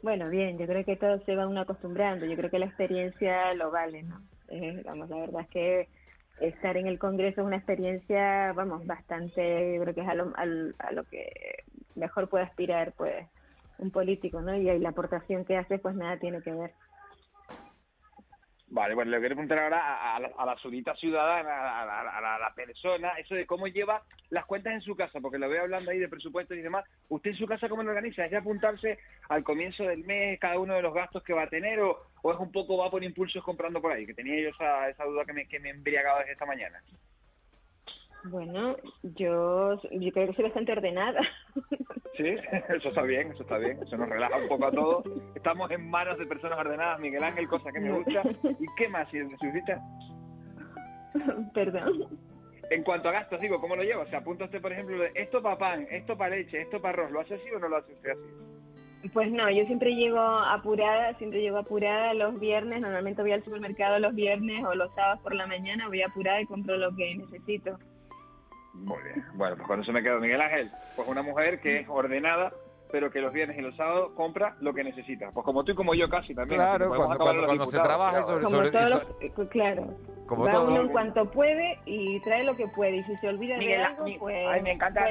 Bueno, bien, yo creo que todo se va uno acostumbrando, yo creo que la experiencia lo vale, ¿no? Vamos, la verdad es que estar en el Congreso es una experiencia, vamos, bastante, creo que es a lo, a lo que mejor puede aspirar, pues, un político, ¿no? Y, y la aportación que hace, pues nada tiene que ver. Vale, bueno, le quiero preguntar ahora a, la, a ciudadana, a, la, persona, eso de cómo lleva las cuentas en su casa, porque lo veo hablando ahí de presupuestos y demás. ¿Usted en su casa cómo lo organiza? ¿Es de apuntarse al comienzo del mes cada uno de los gastos que va a tener o, es un poco va por impulsos comprando por ahí? Que tenía yo esa, esa duda que me, que me embriagaba desde esta mañana. Bueno, yo, yo creo que soy bastante ordenada. Sí, eso está bien, eso está bien, eso nos relaja un poco a todos. Estamos en manos de personas ordenadas, Miguel Ángel, cosa que me gusta. ¿Y qué más, si necesita? Perdón. En cuanto a gastos, digo, ¿cómo lo lleva? O sea, apunta usted, por ejemplo, de esto para pan, esto para leche, esto para arroz, ¿lo hace así o no lo hace usted así? Pues no, yo siempre llego apurada, siempre llego apurada los viernes, normalmente voy al supermercado los viernes o los sábados por la mañana, voy apurada y compro lo que necesito. Muy bien. Bueno, pues cuando se me queda Miguel Ángel, pues una mujer que es ordenada, pero que los viernes y los sábados compra lo que necesita. Pues como tú y como yo casi también. Claro, cuando, se trabaja sobre... sobre, eh, claro. Como Va uno en cuanto puede y trae lo que puede. Y si se olvida de algo, pues... Ay, me encanta.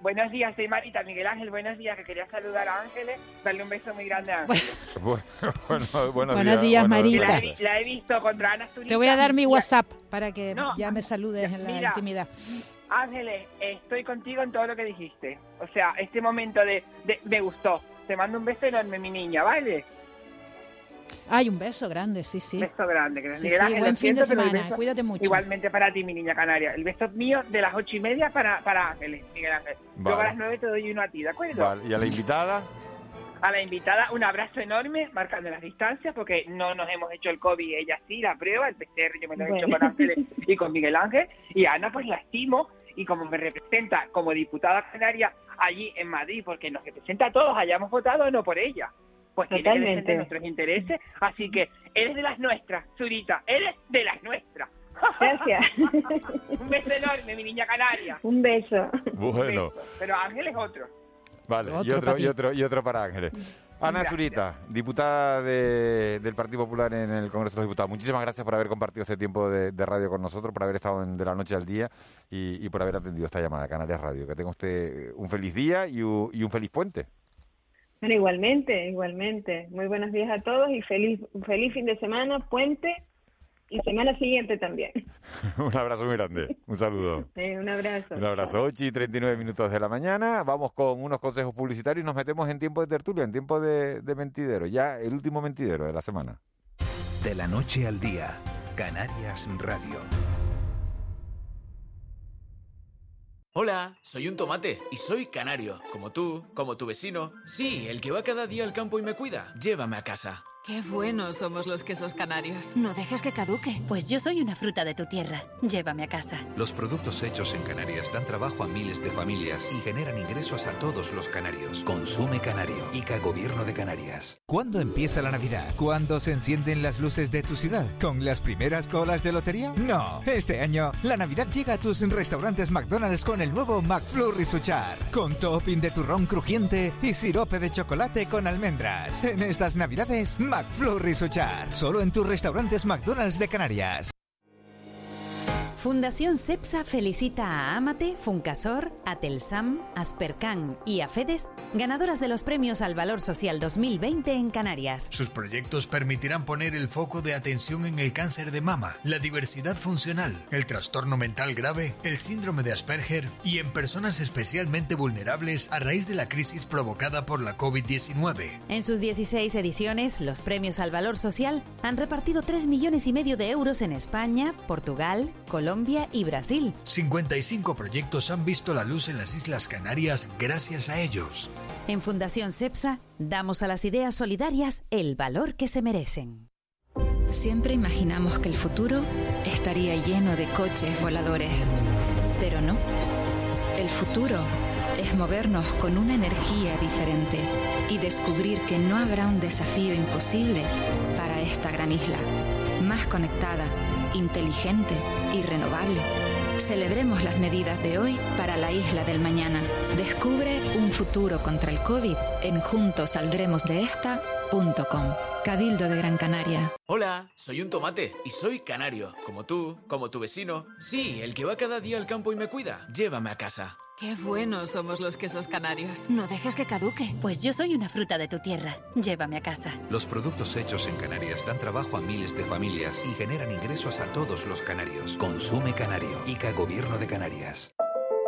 buenos días, soy Marita. Miguel Ángel, buenos días. Que quería saludar a Ángeles. Darle un beso muy grande a Ángeles. bueno, buenos, buenos días, Marita. La he, visto contra Ana Te voy a dar mi WhatsApp para que ya me saludes en la intimidad. Ángeles, estoy contigo en todo lo que dijiste. O sea, este momento de, me gustó. Te mando un beso enorme, mi niña, ¿vale? Ay, un beso grande, sí, sí. Beso grande. sí, sí, buen fin de semana, cuídate mucho. Igualmente para ti, mi niña canaria. El beso mío de las ocho y media para, para Ángeles, Miguel Ángel. Luego a las nueve te doy uno a ti, ¿de acuerdo? Vale. ¿Y a la invitada? A la invitada, un abrazo enorme, marcando las distancias, porque no nos hemos hecho el COVID, ella sí, la prueba, el PCR yo me lo he hecho con Ángeles y con Miguel Ángel. Y Ana, pues la estimo y como me representa como diputada canaria allí en Madrid, porque nos representa a todos, hayamos votado o no por ella, pues tiene que defender nuestros intereses. Así que eres de las nuestras, Zurita, eres de las nuestras. Gracias. Un beso enorme, mi niña canaria. Un beso. Bueno. Pero Ángel es otro. Vale, y otro, y otro, y otro para Ángeles. Ana Zurita, diputada del Partido Popular en el Congreso de los Diputados. Muchísimas gracias por haber compartido este tiempo de, radio con nosotros, por haber estado de la noche al día y, por haber atendido esta llamada a Canarias Radio. Que tenga usted un feliz día y un, feliz puente. Bueno, igualmente, igualmente. Muy buenos días a todos y feliz, feliz fin de semana, puente y semana siguiente también. un abrazo muy grande, un saludo. un abrazo. Un abrazo, 8 y 39 minutos de la mañana. Vamos con unos consejos publicitarios y nos metemos en tiempo de tertulia, en tiempo de, de mentidero. Ya el último mentidero de la semana. De la noche al día, Canarias Radio. Hola, soy un tomate y soy canario, como tú, como tu vecino. Sí, el que va cada día al campo y me cuida. Llévame a casa. Qué buenos somos los quesos canarios. No dejes que caduque. Pues yo soy una fruta de tu tierra. Llévame a casa. Los productos hechos en Canarias dan trabajo a miles de familias y generan ingresos a todos los canarios. Consume Canario. ICA Gobierno de Canarias. ¿Cuándo empieza la Navidad? ¿Cuándo se encienden las luces de tu ciudad? ¿Con las primeras colas de lotería? No. Este año, la Navidad llega a tus restaurantes McDonald's con el nuevo McFlurry Suchar. Con topping de turrón crujiente y sirope de chocolate con almendras. En estas Navidades, McFlurry Sochar, solo en tus restaurantes McDonald's de Canarias. Fundación CEPSA felicita a Amate, Funcasor, Atelsam, Aspercan y Afedes, ganadoras de los premios al Valor Social 2020 en Canarias. Sus proyectos permitirán poner el foco de atención en el cáncer de mama, la diversidad funcional, el trastorno mental grave, el síndrome de Asperger y en personas especialmente vulnerables a raíz de la crisis provocada por la COVID-19. En sus 16 ediciones, los premios al Valor Social han repartido 3 millones y medio de euros en España, Portugal, Colombia, Colombia y Brasil. 55 proyectos han visto la luz en las Islas Canarias gracias a ellos. En Fundación CEPSA damos a las ideas solidarias el valor que se merecen. Siempre imaginamos que el futuro estaría lleno de coches voladores, pero no. El futuro es movernos con una energía diferente y descubrir que no habrá un desafío imposible para esta gran isla, más conectada inteligente y renovable. Celebremos las medidas de hoy para la isla del mañana. Descubre un futuro contra el COVID en juntosaldremosdeesta.com. Cabildo de Gran Canaria. Hola, soy un tomate y soy canario, como tú, como tu vecino. Sí, el que va cada día al campo y me cuida. Llévame a casa. Qué buenos somos los quesos canarios. No dejes que caduque. Pues yo soy una fruta de tu tierra. Llévame a casa. Los productos hechos en Canarias dan trabajo a miles de familias y generan ingresos a todos los canarios. Consume Canario. ICA Gobierno de Canarias.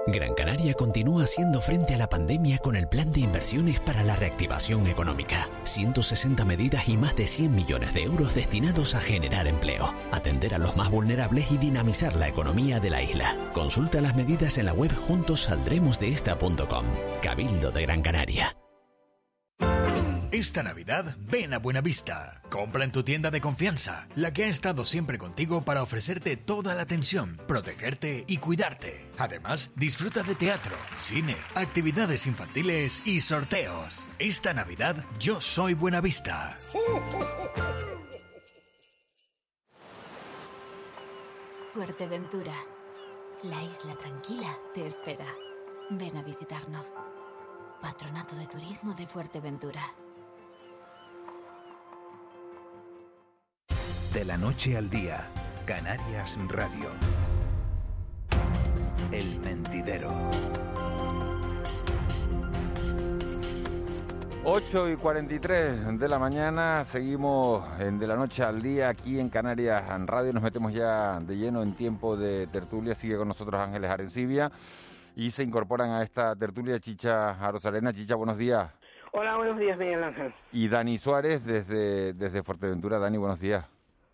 Gran Canaria continúa haciendo frente a la pandemia con el plan de inversiones para la reactivación económica. 160 medidas y más de 100 millones de euros destinados a generar empleo, atender a los más vulnerables y dinamizar la economía de la isla. Consulta las medidas en la web juntosaldremosdeesta.com. Cabildo de Gran Canaria. Esta Navidad ven a Buenavista. Compra en tu tienda de confianza, la que ha estado siempre contigo para ofrecerte toda la atención, protegerte y cuidarte. Además, disfruta de teatro, cine, actividades infantiles y sorteos. Esta Navidad yo soy Buenavista. Fuerteventura. La isla tranquila te espera. Ven a visitarnos. Patronato de Turismo de Fuerteventura. De la noche al día, Canarias Radio. El mentidero. 8 y 43 de la mañana, seguimos en de la noche al día aquí en Canarias en Radio, nos metemos ya de lleno en tiempo de tertulia, sigue con nosotros Ángeles Arencibia y se incorporan a esta tertulia Chicha Arosarena. Chicha, buenos días. Hola, buenos días, Miguel Ángel. Y Dani Suárez desde, desde Fuerteventura. Dani, buenos días.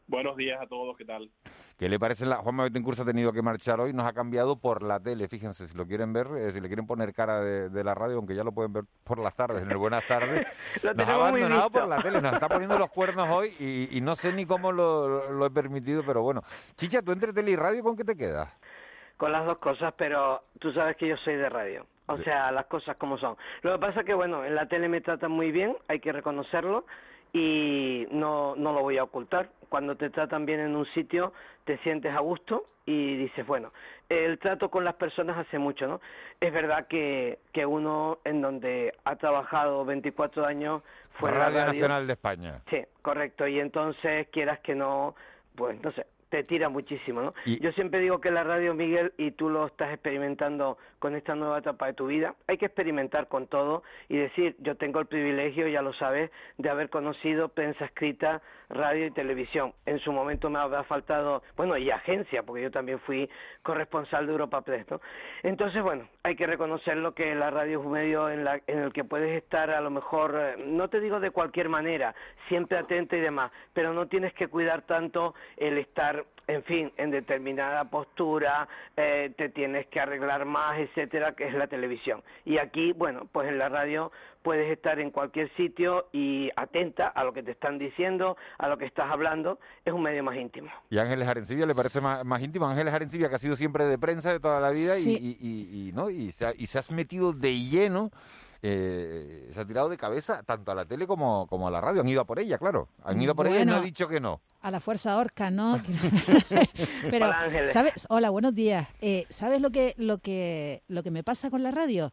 Buenos días a todos, ¿qué tal? ¿Qué le parece? La, Juanma Betancourt ha tenido que marchar hoy, nos ha cambiado por la tele, fíjense, si lo quieren ver, eh, si le quieren poner cara de, la radio, aunque ya lo pueden ver por las tardes, en el Buenas tardes, nos ha abandonado por la tele, nos está poniendo los cuernos hoy y, no sé ni cómo lo, lo, he permitido, pero bueno. Chicha, tú entre tele y radio, ¿con qué te quedas? Con las dos cosas, pero tú sabes que yo soy de radio. O sea, las cosas como son. Lo que pasa es que, bueno, en la tele me tratan muy bien, hay que reconocerlo, y no, no lo voy a ocultar. Cuando te tratan bien en un sitio, te sientes a gusto y dices, bueno, el trato con las personas hace mucho, ¿no? Es verdad que, que uno en donde ha trabajado 24 años fue Radio, la Radio Nacional de España. Sí, correcto. Y entonces, quieras que no, pues no sé, te tira muchísimo, ¿no? Yo siempre digo que la radio, Miguel, y tú lo estás experimentando con esta nueva etapa de tu vida, hay que experimentar con todo y decir, yo tengo el privilegio, ya lo sabes, de haber conocido prensa escrita, radio y televisión. En su momento me habrá faltado, bueno, y agencia, porque yo también fui corresponsal de Europa Press, ¿no? Entonces, bueno, hay que reconocerlo que la radio es un medio en, la, en el que puedes estar a lo mejor, eh, no te digo de cualquier manera, siempre atento y demás, pero no tienes que cuidar tanto el estar en fin, en determinada postura, eh, te tienes que arreglar más, etcétera, que es la televisión. Y aquí, bueno, pues en la radio puedes estar en cualquier sitio y atenta a lo que te están diciendo, a lo que estás hablando, es un medio más íntimo. ¿Y Ángeles Arencibia le parece más, íntimo? Ángeles Arencibia, que ha sido siempre de prensa de toda la vida y, y, ¿no? y, se y se has metido de lleno eh, se ha tirado de cabeza tanto a la tele como, como a la radio. Han ido a por ella, claro. Han ido a por ella y no ha dicho que no. A la fuerza orca, ¿no? Pero, hola, ¿sabes? Hola, buenos días. Eh, ¿Sabes lo que, lo, que, lo que me pasa con la radio?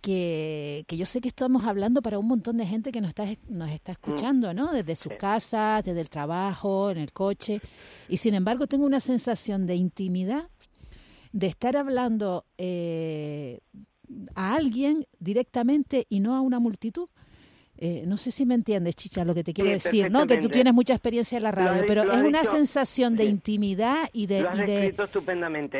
Que, que, yo sé que estamos hablando para un montón de gente que nos está, nos está escuchando, ¿no? Desde su casa, desde el trabajo, en el coche. Y sin embargo tengo una sensación de intimidad, de estar hablando eh, a alguien directamente y no a una multitud. Eh, no sé si me entiendes, Chicha, lo que te quiero decir, ¿no? Que tú tienes mucha experiencia en la radio, pero es una sensación de intimidad y de, y de,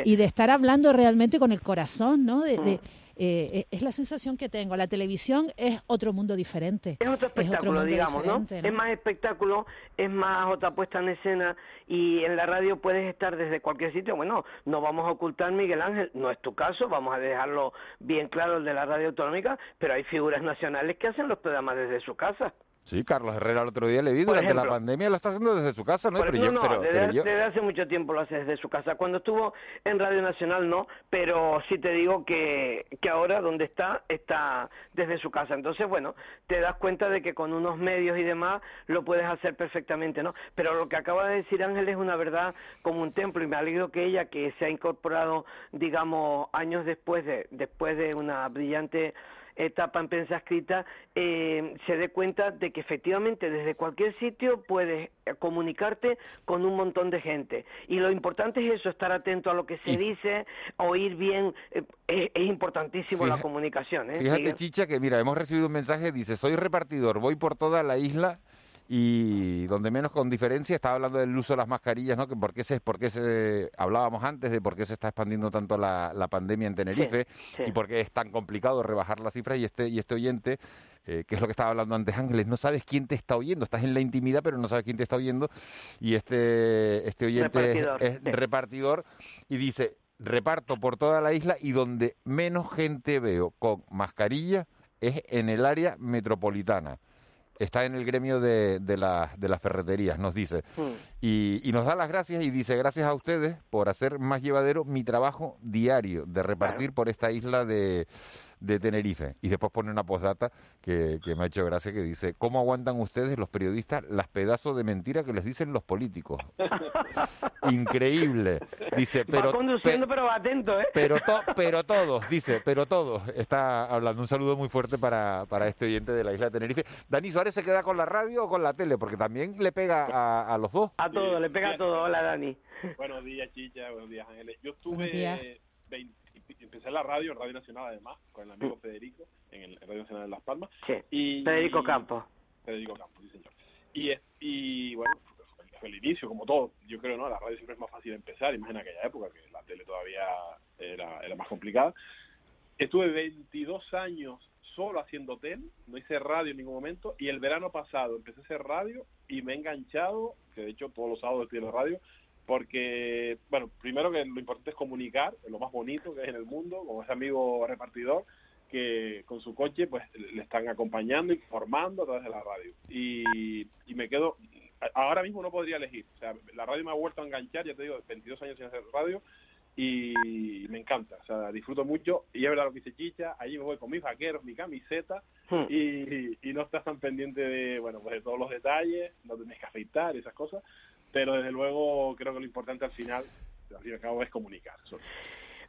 y de estar hablando realmente con el corazón, ¿no? de, mm. Eh, eh, es la sensación que tengo. La televisión es otro mundo diferente. Es otro espectáculo, digamos, ¿no? Es más espectáculo, es más otra puesta en escena y en la radio puedes estar desde cualquier sitio. Bueno, no vamos a ocultar, Miguel Ángel, no es tu caso, vamos a dejarlo bien claro el de la radio autonómica, pero hay figuras nacionales que hacen los programas desde su casa. Sí, Carlos Herrera el otro día le vi, durante la pandemia lo está haciendo desde su casa, ¿no? pero yo, no, desde, hace mucho tiempo lo hace desde su casa. Cuando estuvo en Radio Nacional no, pero sí te digo que, que ahora donde está, está desde su casa. Entonces, bueno, te das cuenta de que con unos medios y demás lo puedes hacer perfectamente, ¿no? Pero lo que acaba de decir Ángel es una verdad como un templo y me alegro que ella, que se ha incorporado, digamos, años después de, después de una brillante etapa en prensa escrita, eh, se dé cuenta de que efectivamente desde cualquier sitio puedes eh, comunicarte con un montón de gente. Y lo importante es eso, estar atento a lo que se dice, oír bien, eh, es, importantísimo la comunicación. Fíjate, Chicha, que mira, hemos recibido un mensaje, dice, soy repartidor, voy por toda la isla y donde menos con diferencia estaba hablando del uso de las mascarillas, ¿no? Que por qué se, por qué se hablábamos antes de por qué se está expandiendo tanto la, la pandemia en Tenerife y por qué es tan complicado rebajar las cifras. Y este y este oyente eh, que es lo que estaba hablando antes Ángeles, no sabes quién te está oyendo, estás en la intimidad pero no sabes quién te está oyendo. Y este este oyente es, repartidor y dice reparto por toda la isla y donde menos gente veo con mascarilla es en el área metropolitana está en el gremio de, de, de las ferreterías, nos dice. Hmm. Y, y, nos da las gracias y dice, gracias a ustedes por hacer más llevadero mi trabajo diario de repartir por esta isla de, de Tenerife. Y después pone una postdata que, que, me ha hecho gracia que dice, ¿cómo aguantan ustedes los periodistas las pedazos de mentira que les dicen los políticos? Increíble. Dice, pero... conduciendo, pero atento, ¿eh? Pero, pero todos, dice, pero todos. Está hablando. Un saludo muy fuerte para, para este oyente de la isla de Tenerife. Dani Suárez se queda con la radio o con la tele, porque también le pega a, a los dos. A todos, le pega a todos. Hola, Dani. Buenos días, Chicha. Buenos días, Ángeles. Yo estuve... 20 empecé en la radio, en Radio Nacional además, con el amigo mm. Federico, en el Radio Nacional de Las Palmas. Sí, y, Federico Campos. Federico Campos, sí señor. Y, y bueno, fue el inicio, como todo. Yo creo, ¿no? La radio siempre es más fácil empezar, y más en aquella época, que la tele todavía era, era más complicada. Estuve 22 años solo haciendo tele, no hice radio en ningún momento, y el verano pasado empecé a hacer radio y me he enganchado, que de hecho todos los sábados estoy en la radio, porque, bueno, primero que lo importante es comunicar, lo más bonito que hay en el mundo, con ese amigo repartidor que con su coche pues le están acompañando, informando a través de la radio. Y, y me quedo, ahora mismo no podría elegir, o sea, la radio me ha vuelto a enganchar, ya te digo, 22 años sin hacer radio, y me encanta, o sea, disfruto mucho y es verdad lo que dice Chicha, allí me voy con mis vaqueros, mi camiseta hmm. y, y, no estás tan pendiente de, bueno, pues de todos los detalles, no tenés que afeitar, esas cosas, pero desde luego creo que lo importante al final, al fin y al cabo, es comunicar.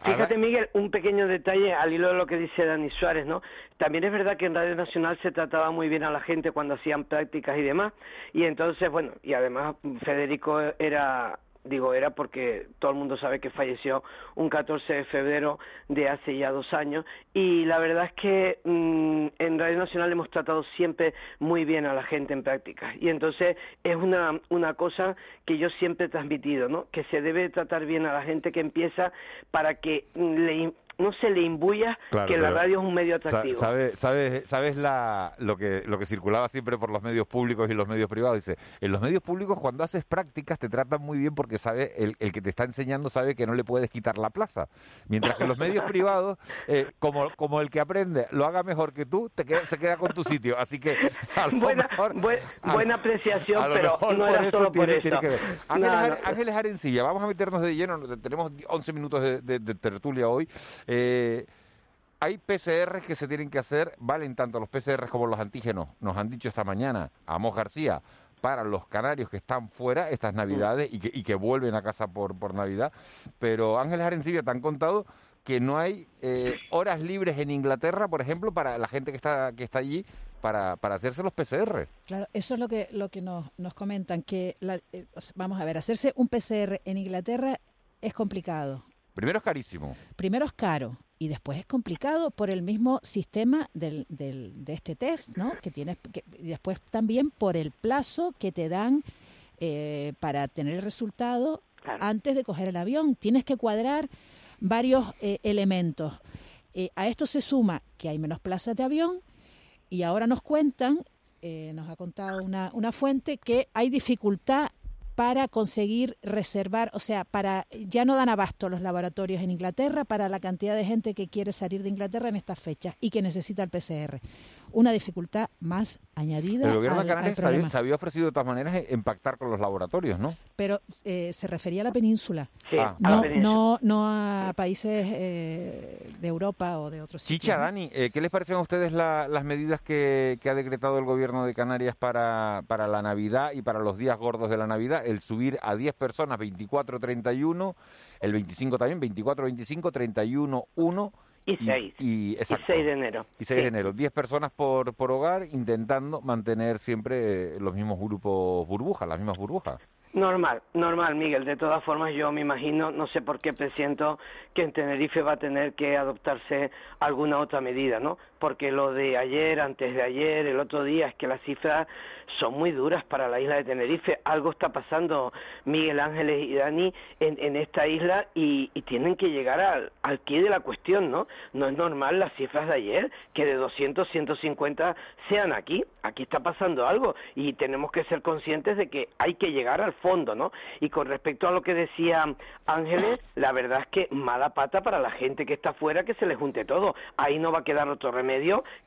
Fíjate, Miguel, un pequeño detalle al hilo de lo que dice Dani Suárez, ¿no? También es verdad que en Radio Nacional se trataba muy bien a la gente cuando hacían prácticas y demás, y entonces, bueno, y además Federico era digo era porque todo el mundo sabe que falleció un 14 de febrero de hace ya dos años y la verdad es que mm, en Radio Nacional hemos tratado siempre muy bien a la gente en prácticas y entonces es una, una cosa que yo siempre he transmitido, ¿no? que se debe tratar bien a la gente que empieza para que le no se le imbuya que la radio es un medio atractivo. ¿Sabes sabe, sabes la, lo, que, lo que circulaba siempre por los medios públicos y los medios privados? Dice, en los medios públicos cuando haces prácticas te tratan muy bien porque sabe el, el que te está enseñando sabe que no le puedes quitar la plaza. Mientras que los medios privados, eh, como, como el que aprende lo haga mejor que tú, te queda, se queda con tu sitio. Así que buena, buena apreciación, pero no era solo por eso. que ver. Ángeles, Arencilla, vamos a meternos de lleno, tenemos 11 minutos de, de tertulia hoy. Eh, hay PCR que se tienen que hacer, valen tanto los PCR como los antígenos, nos han dicho esta mañana Amos García, para los canarios que están fuera estas navidades y, que, y que vuelven a casa por, por Navidad. Pero Ángeles Arencibia te han contado que no hay eh, horas libres en Inglaterra, por ejemplo, para la gente que está, que está allí para, para hacerse los PCR. Claro, eso es lo que, lo que nos, nos comentan, que eh, vamos a ver, hacerse un PCR en Inglaterra es complicado. Primero es carísimo. Primero es caro y después es complicado por el mismo sistema del, del, de este test, ¿no? Que tienes que, y después también por el plazo que te dan eh, para tener el resultado antes de coger el avión. Tienes que cuadrar varios eh, elementos. Eh, a esto se suma que hay menos plazas de avión y ahora nos cuentan, nos ha contado una, una fuente, que hay dificultad para conseguir reservar, o sea, para ya no dan abasto los laboratorios en Inglaterra para la cantidad de gente que quiere salir de Inglaterra en estas fechas y que necesita el PCR una dificultad más añadida. El gobierno de Canarias se había, ofrecido de todas maneras impactar con los laboratorios, ¿no? Pero eh, se refería a la península. Ah. no, no, no a países eh, de Europa o de otros sitios. Chicha, Dani, eh, ¿qué les parecen a ustedes las medidas que, ha decretado el gobierno de Canarias para, para la Navidad y para los días gordos de la Navidad? El subir a 10 personas 24-31, el 25 también, 24-25, 31-1 y 6. Y, 6 de enero. Y 6 de enero. 10 personas por, por hogar intentando mantener siempre los mismos grupos burbujas, las mismas burbujas. Normal, normal, Miguel. De todas formas, yo me imagino, no sé por qué presiento que en Tenerife va a tener que adoptarse alguna otra medida, ¿no? Porque lo de ayer, antes de ayer, el otro día, es que las cifras son muy duras para la isla de Tenerife. Algo está pasando, Miguel Ángeles y Dani, en, esta isla y, tienen que llegar al, al quid de la cuestión, ¿no? No es normal las cifras de ayer, que de 200, 150 sean aquí. Aquí está pasando algo y tenemos que ser conscientes de que hay que llegar al fondo, ¿no? Y con respecto a lo que decía Ángeles, la verdad es que mala pata para la gente que está afuera que se les junte todo. Ahí no va a quedar otro remedio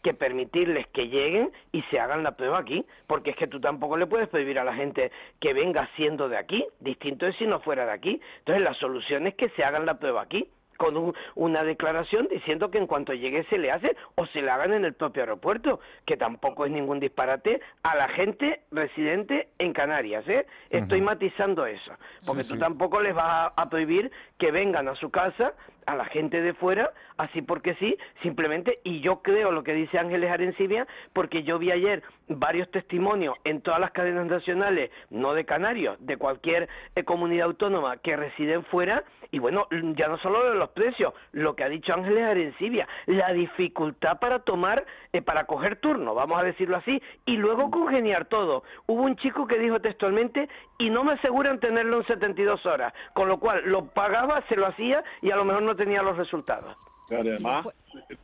que permitirles que lleguen y se hagan la prueba aquí, porque es que tú tampoco le puedes pedir a la gente que venga siendo de aquí, distinto es si no fuera de aquí. Entonces la solución es que se hagan la prueba aquí con una declaración diciendo que en cuanto llegue se le hace o se le hagan en el propio aeropuerto, que tampoco es ningún disparate a la gente residente en Canarias. ¿eh? Estoy matizando eso, porque tú tampoco les vas a, prohibir que vengan a su casa a la gente de fuera, así porque sí, simplemente, y yo creo lo que dice Ángeles Arencibia, porque yo vi ayer varios testimonios en todas las cadenas nacionales, no de Canarios, de cualquier eh, comunidad autónoma que residen fuera, y bueno, ya no solo de los precios, lo que ha dicho Ángeles Arencibia, la dificultad para tomar, eh, para coger turno, vamos a decirlo así, y luego congeniar todo. Hubo un chico que dijo textualmente, y no me aseguran tenerlo en 72 horas, con lo cual lo pagaba, se lo hacía y a lo mejor no tenía los resultados. Pero además,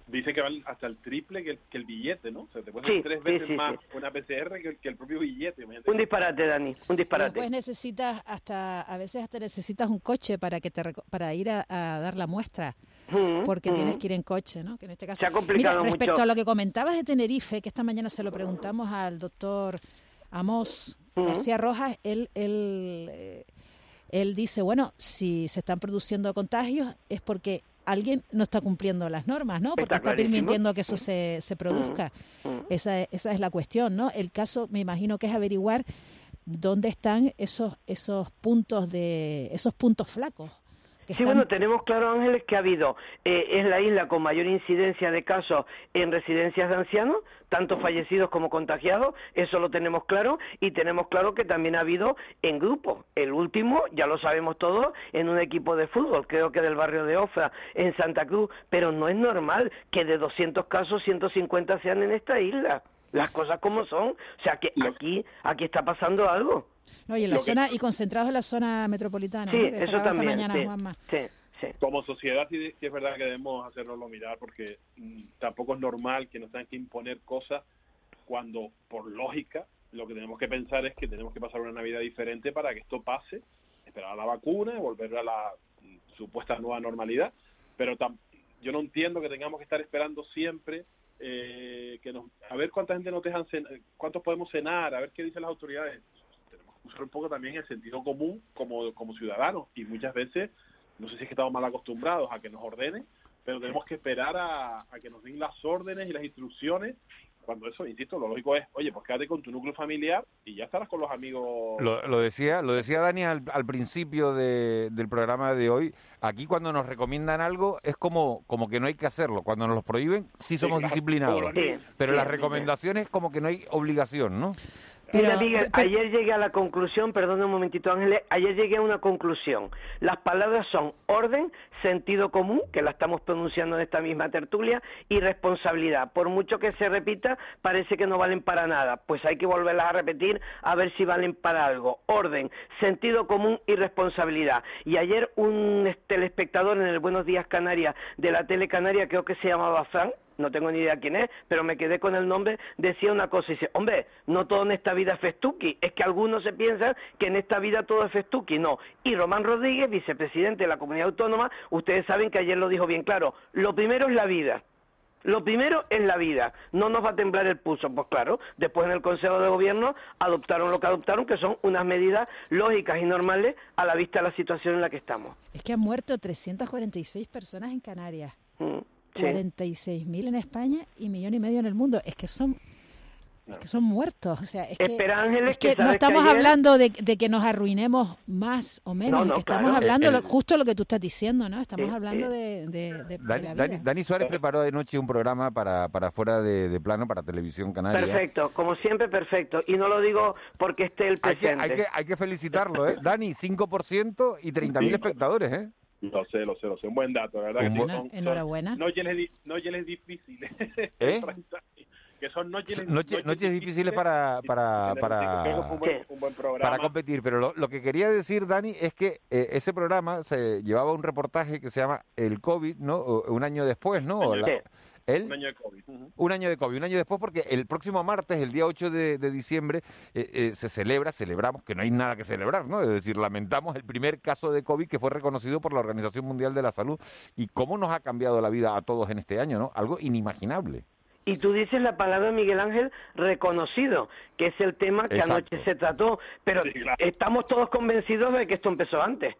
dice que vale hasta el triple que el, billete, ¿no? O sea, te puede tres veces más una PCR que, el propio billete. Un disparate, Dani, un disparate. Después necesitas hasta, a veces hasta necesitas un coche para que te para ir a, dar la muestra, porque tienes que ir en coche, ¿no? Que en este caso. Se ha complicado Mira, respecto a lo que comentabas de Tenerife, que esta mañana se lo preguntamos al doctor Amos García Rojas, él, él eh, él dice, bueno, si se están produciendo contagios es porque alguien no está cumpliendo las normas, ¿no? Porque está, permitiendo que eso se, se produzca. Mm, mm. Esa, esa es la cuestión, ¿no? El caso, me imagino que es averiguar dónde están esos, esos puntos de, esos puntos flacos Sí, bueno, tenemos claro, Ángeles, que ha habido, eh, es la isla con mayor incidencia de casos en residencias de ancianos, tanto fallecidos como contagiados, eso lo tenemos claro, y tenemos claro que también ha habido en grupos. El último, ya lo sabemos todos, en un equipo de fútbol, creo que del barrio de Ofra, en Santa Cruz, pero no es normal que de 200 casos 150 sean en esta isla. Las cosas como son, o sea que aquí, aquí está pasando algo. No, y en la zona y concentrados en la zona metropolitana. Sí, eso también. Como sociedad sí, es verdad que debemos hacernoslo mirar porque mm, tampoco es normal que nos tengan que imponer cosas cuando por lógica lo que tenemos que pensar es que tenemos que pasar una Navidad diferente para que esto pase, esperar a la vacuna, volver a la mm, supuesta nueva normalidad, pero yo no entiendo que tengamos que estar esperando siempre eh, que nos, a ver cuánta gente nos dejan, cuántos podemos cenar, a ver qué dicen las autoridades. Usar un poco también el sentido común como, como ciudadanos y muchas veces, no sé si es que estamos mal acostumbrados a que nos ordenen, pero tenemos que esperar a que nos den las órdenes y las instrucciones cuando eso, insisto, lo lógico es, oye, pues quédate con tu núcleo familiar y ya estarás con los amigos. Lo, decía, lo decía Dani al, principio del programa de hoy. Aquí cuando nos recomiendan algo es como, como que no hay que hacerlo. Cuando nos lo prohíben, sí somos disciplinados. pero las recomendaciones como que no hay obligación, ¿no? Mira, Miguel, ayer llegué a la conclusión, perdón un momentito Ángeles, ayer llegué a una conclusión. Las palabras son orden, sentido común, que la estamos pronunciando en esta misma tertulia, y responsabilidad. Por mucho que se repita, parece que no valen para nada. Pues hay que volverlas a repetir a ver si valen para algo. Orden, sentido común y responsabilidad. Y ayer un telespectador en el Buenos Días Canarias de la Tele Canaria, creo que se llamaba Frank, no tengo ni idea quién es, pero me quedé con el nombre, decía una cosa, y dice, hombre, no todo en esta vida es festuki, es que algunos se piensan que en esta vida todo es festuki, no. Y Román Rodríguez, vicepresidente de la comunidad autónoma, ustedes saben que ayer lo dijo bien claro, lo primero es la vida. Lo primero es la vida, no nos va a temblar el pulso. Pues claro, después en el Consejo de Gobierno adoptaron lo que adoptaron, que son unas medidas lógicas y normales a la vista de la situación en la que estamos. Es que han muerto 346 personas en Canarias. Mm. 46.000 en España y millón y medio en el mundo. Es que son que son muertos. O sea, es que, no estamos hablando de, que nos arruinemos más o menos. estamos hablando justo lo que tú estás diciendo, ¿no? Estamos hablando de, Dani, Suárez preparó de noche un programa para, para fuera de, plano, para Televisión Canaria. Perfecto, como siempre, perfecto. Y no lo digo porque esté el presidente. Hay que, hay que, hay que felicitarlo, ¿eh? Dani, 5% y 30.000 espectadores, ¿eh? Lo sé, lo sé, lo sé. Un buen dato, ¿verdad? Que son, enhorabuena. noches, difíciles. ¿Eh? que son noches, noches, difíciles para para para, para competir pero lo, que quería decir Dani es que eh, ese programa se llevaba un reportaje que se llama el covid no un año después no un año de COVID. Un año de COVID, un año después, porque el próximo martes, el día 8 de, diciembre, eh, eh, se celebra, celebramos, que no hay nada que celebrar, ¿no? Es decir, lamentamos el primer caso de COVID que fue reconocido por la Organización Mundial de la Salud y cómo nos ha cambiado la vida a todos en este año, ¿no? Algo inimaginable. Y tú dices la palabra Miguel Ángel reconocido, que es el tema que anoche se trató, pero estamos todos convencidos de que esto empezó antes.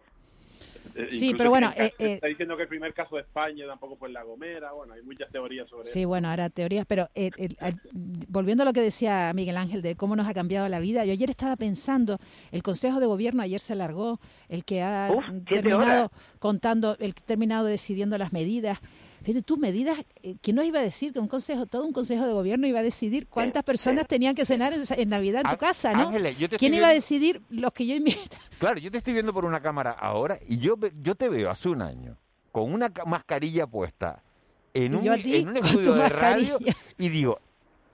Eh, sí, pero bueno. Eh, eh, está diciendo que el primer caso de España tampoco fue en La Gomera. Bueno, hay muchas teorías sobre eso. Sí, bueno, ahora teorías, pero volviendo a lo que decía Miguel Ángel de cómo nos ha cambiado la vida, yo ayer estaba pensando, el Consejo de Gobierno ayer se alargó, el que ha terminado contando, el que ha terminado decidiendo las medidas. Fíjate, tú medidas, eh, ¿quién nos iba a decir que un consejo, todo un consejo de gobierno iba a decidir cuántas personas tenían que cenar en, Navidad en tu casa, ¿no? ¿Quién iba a decidir los que yo invito? Claro, yo te estoy viendo por una cámara ahora y yo, yo te veo hace un año con una mascarilla puesta en un, en un estudio de radio y digo,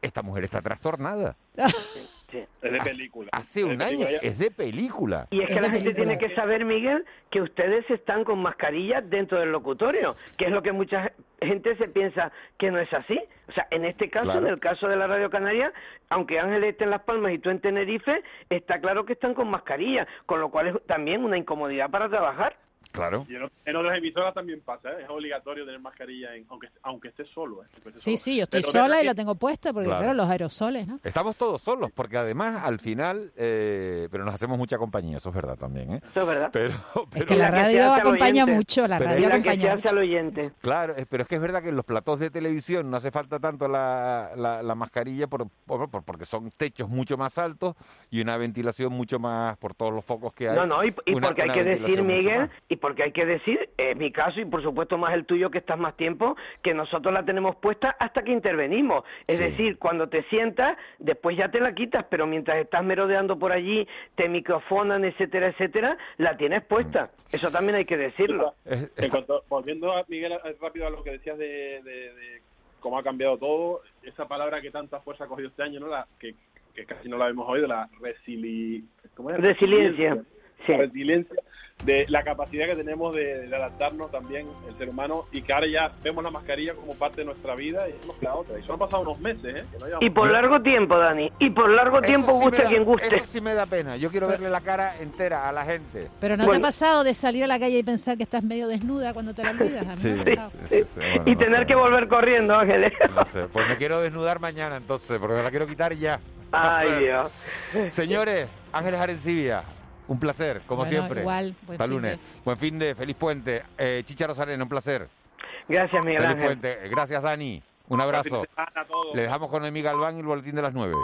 esta mujer está trastornada. Es de película. Hace un año, es de película. Y es que la gente tiene que saber, Miguel, que ustedes están con mascarillas dentro del locutorio, que es lo que mucha gente se piensa que no es así. O sea, en este caso, en el caso de la Radio Canaria, aunque Ángel esté en Las Palmas y tú en Tenerife, está claro que están con mascarilla, con lo cual es también una incomodidad para trabajar. Claro. Y en, otras emisoras también pasa, ¿eh? es obligatorio tener mascarilla, aunque, aunque estés solo. ¿eh? sí, sí, yo estoy sola y la tengo puesta porque, claro. los aerosoles, ¿no? Estamos todos solos, porque además, al final, eh, pero nos hacemos mucha compañía, eso es verdad también, ¿eh? Eso es verdad. Pero, Es que la radio acompaña mucho, la radio acompaña mucho. al oyente. Claro, pero es que es verdad que en los platos de televisión no hace falta tanto la, la, mascarilla por, porque son techos mucho más altos y una ventilación mucho más por todos los focos que hay. No, no, y, porque hay que decir, Miguel, y porque hay que decir, en mi caso y por supuesto más el tuyo que estás más tiempo, que nosotros la tenemos puesta hasta que intervenimos. Es decir, cuando te sientas, después ya te la quitas, pero mientras estás merodeando por allí, te microfonan, etcétera, etcétera, la tienes puesta. Mm. Eso también hay que decirlo. volviendo, a, Miguel, rápido a lo que decías de, cómo ha cambiado todo, esa palabra que tanta fuerza ha cogido este año, ¿no? La, que, casi no la hemos oído, la resili... resiliencia. Sí. resiliencia de la capacidad que tenemos de, adaptarnos también el ser humano y que ahora ya vemos la mascarilla como parte de nuestra vida y hemos la otra. Y eso han pasado unos meses, ¿eh? y por largo tiempo, Dani. Y por largo tiempo, guste quien guste. Eso sí me da pena. Yo quiero verle la cara entera a la gente. Pero ¿no te ha pasado de salir a la calle y pensar que estás medio desnuda cuando te la olvidas? sí, y tener que volver corriendo, Ángeles. No sé. Pues me quiero desnudar mañana entonces, porque me la quiero quitar ya. Ay, Dios. Señores, Ángeles Arencibia, un placer, como siempre. Igual, buen fin lunes. De... Buen fin de, feliz puente. Eh, Chicha Rosarena, un placer. Gracias, Miguel feliz puente. Gracias, Dani. Un abrazo. Le dejamos con Emi Galván y el boletín de las nueve.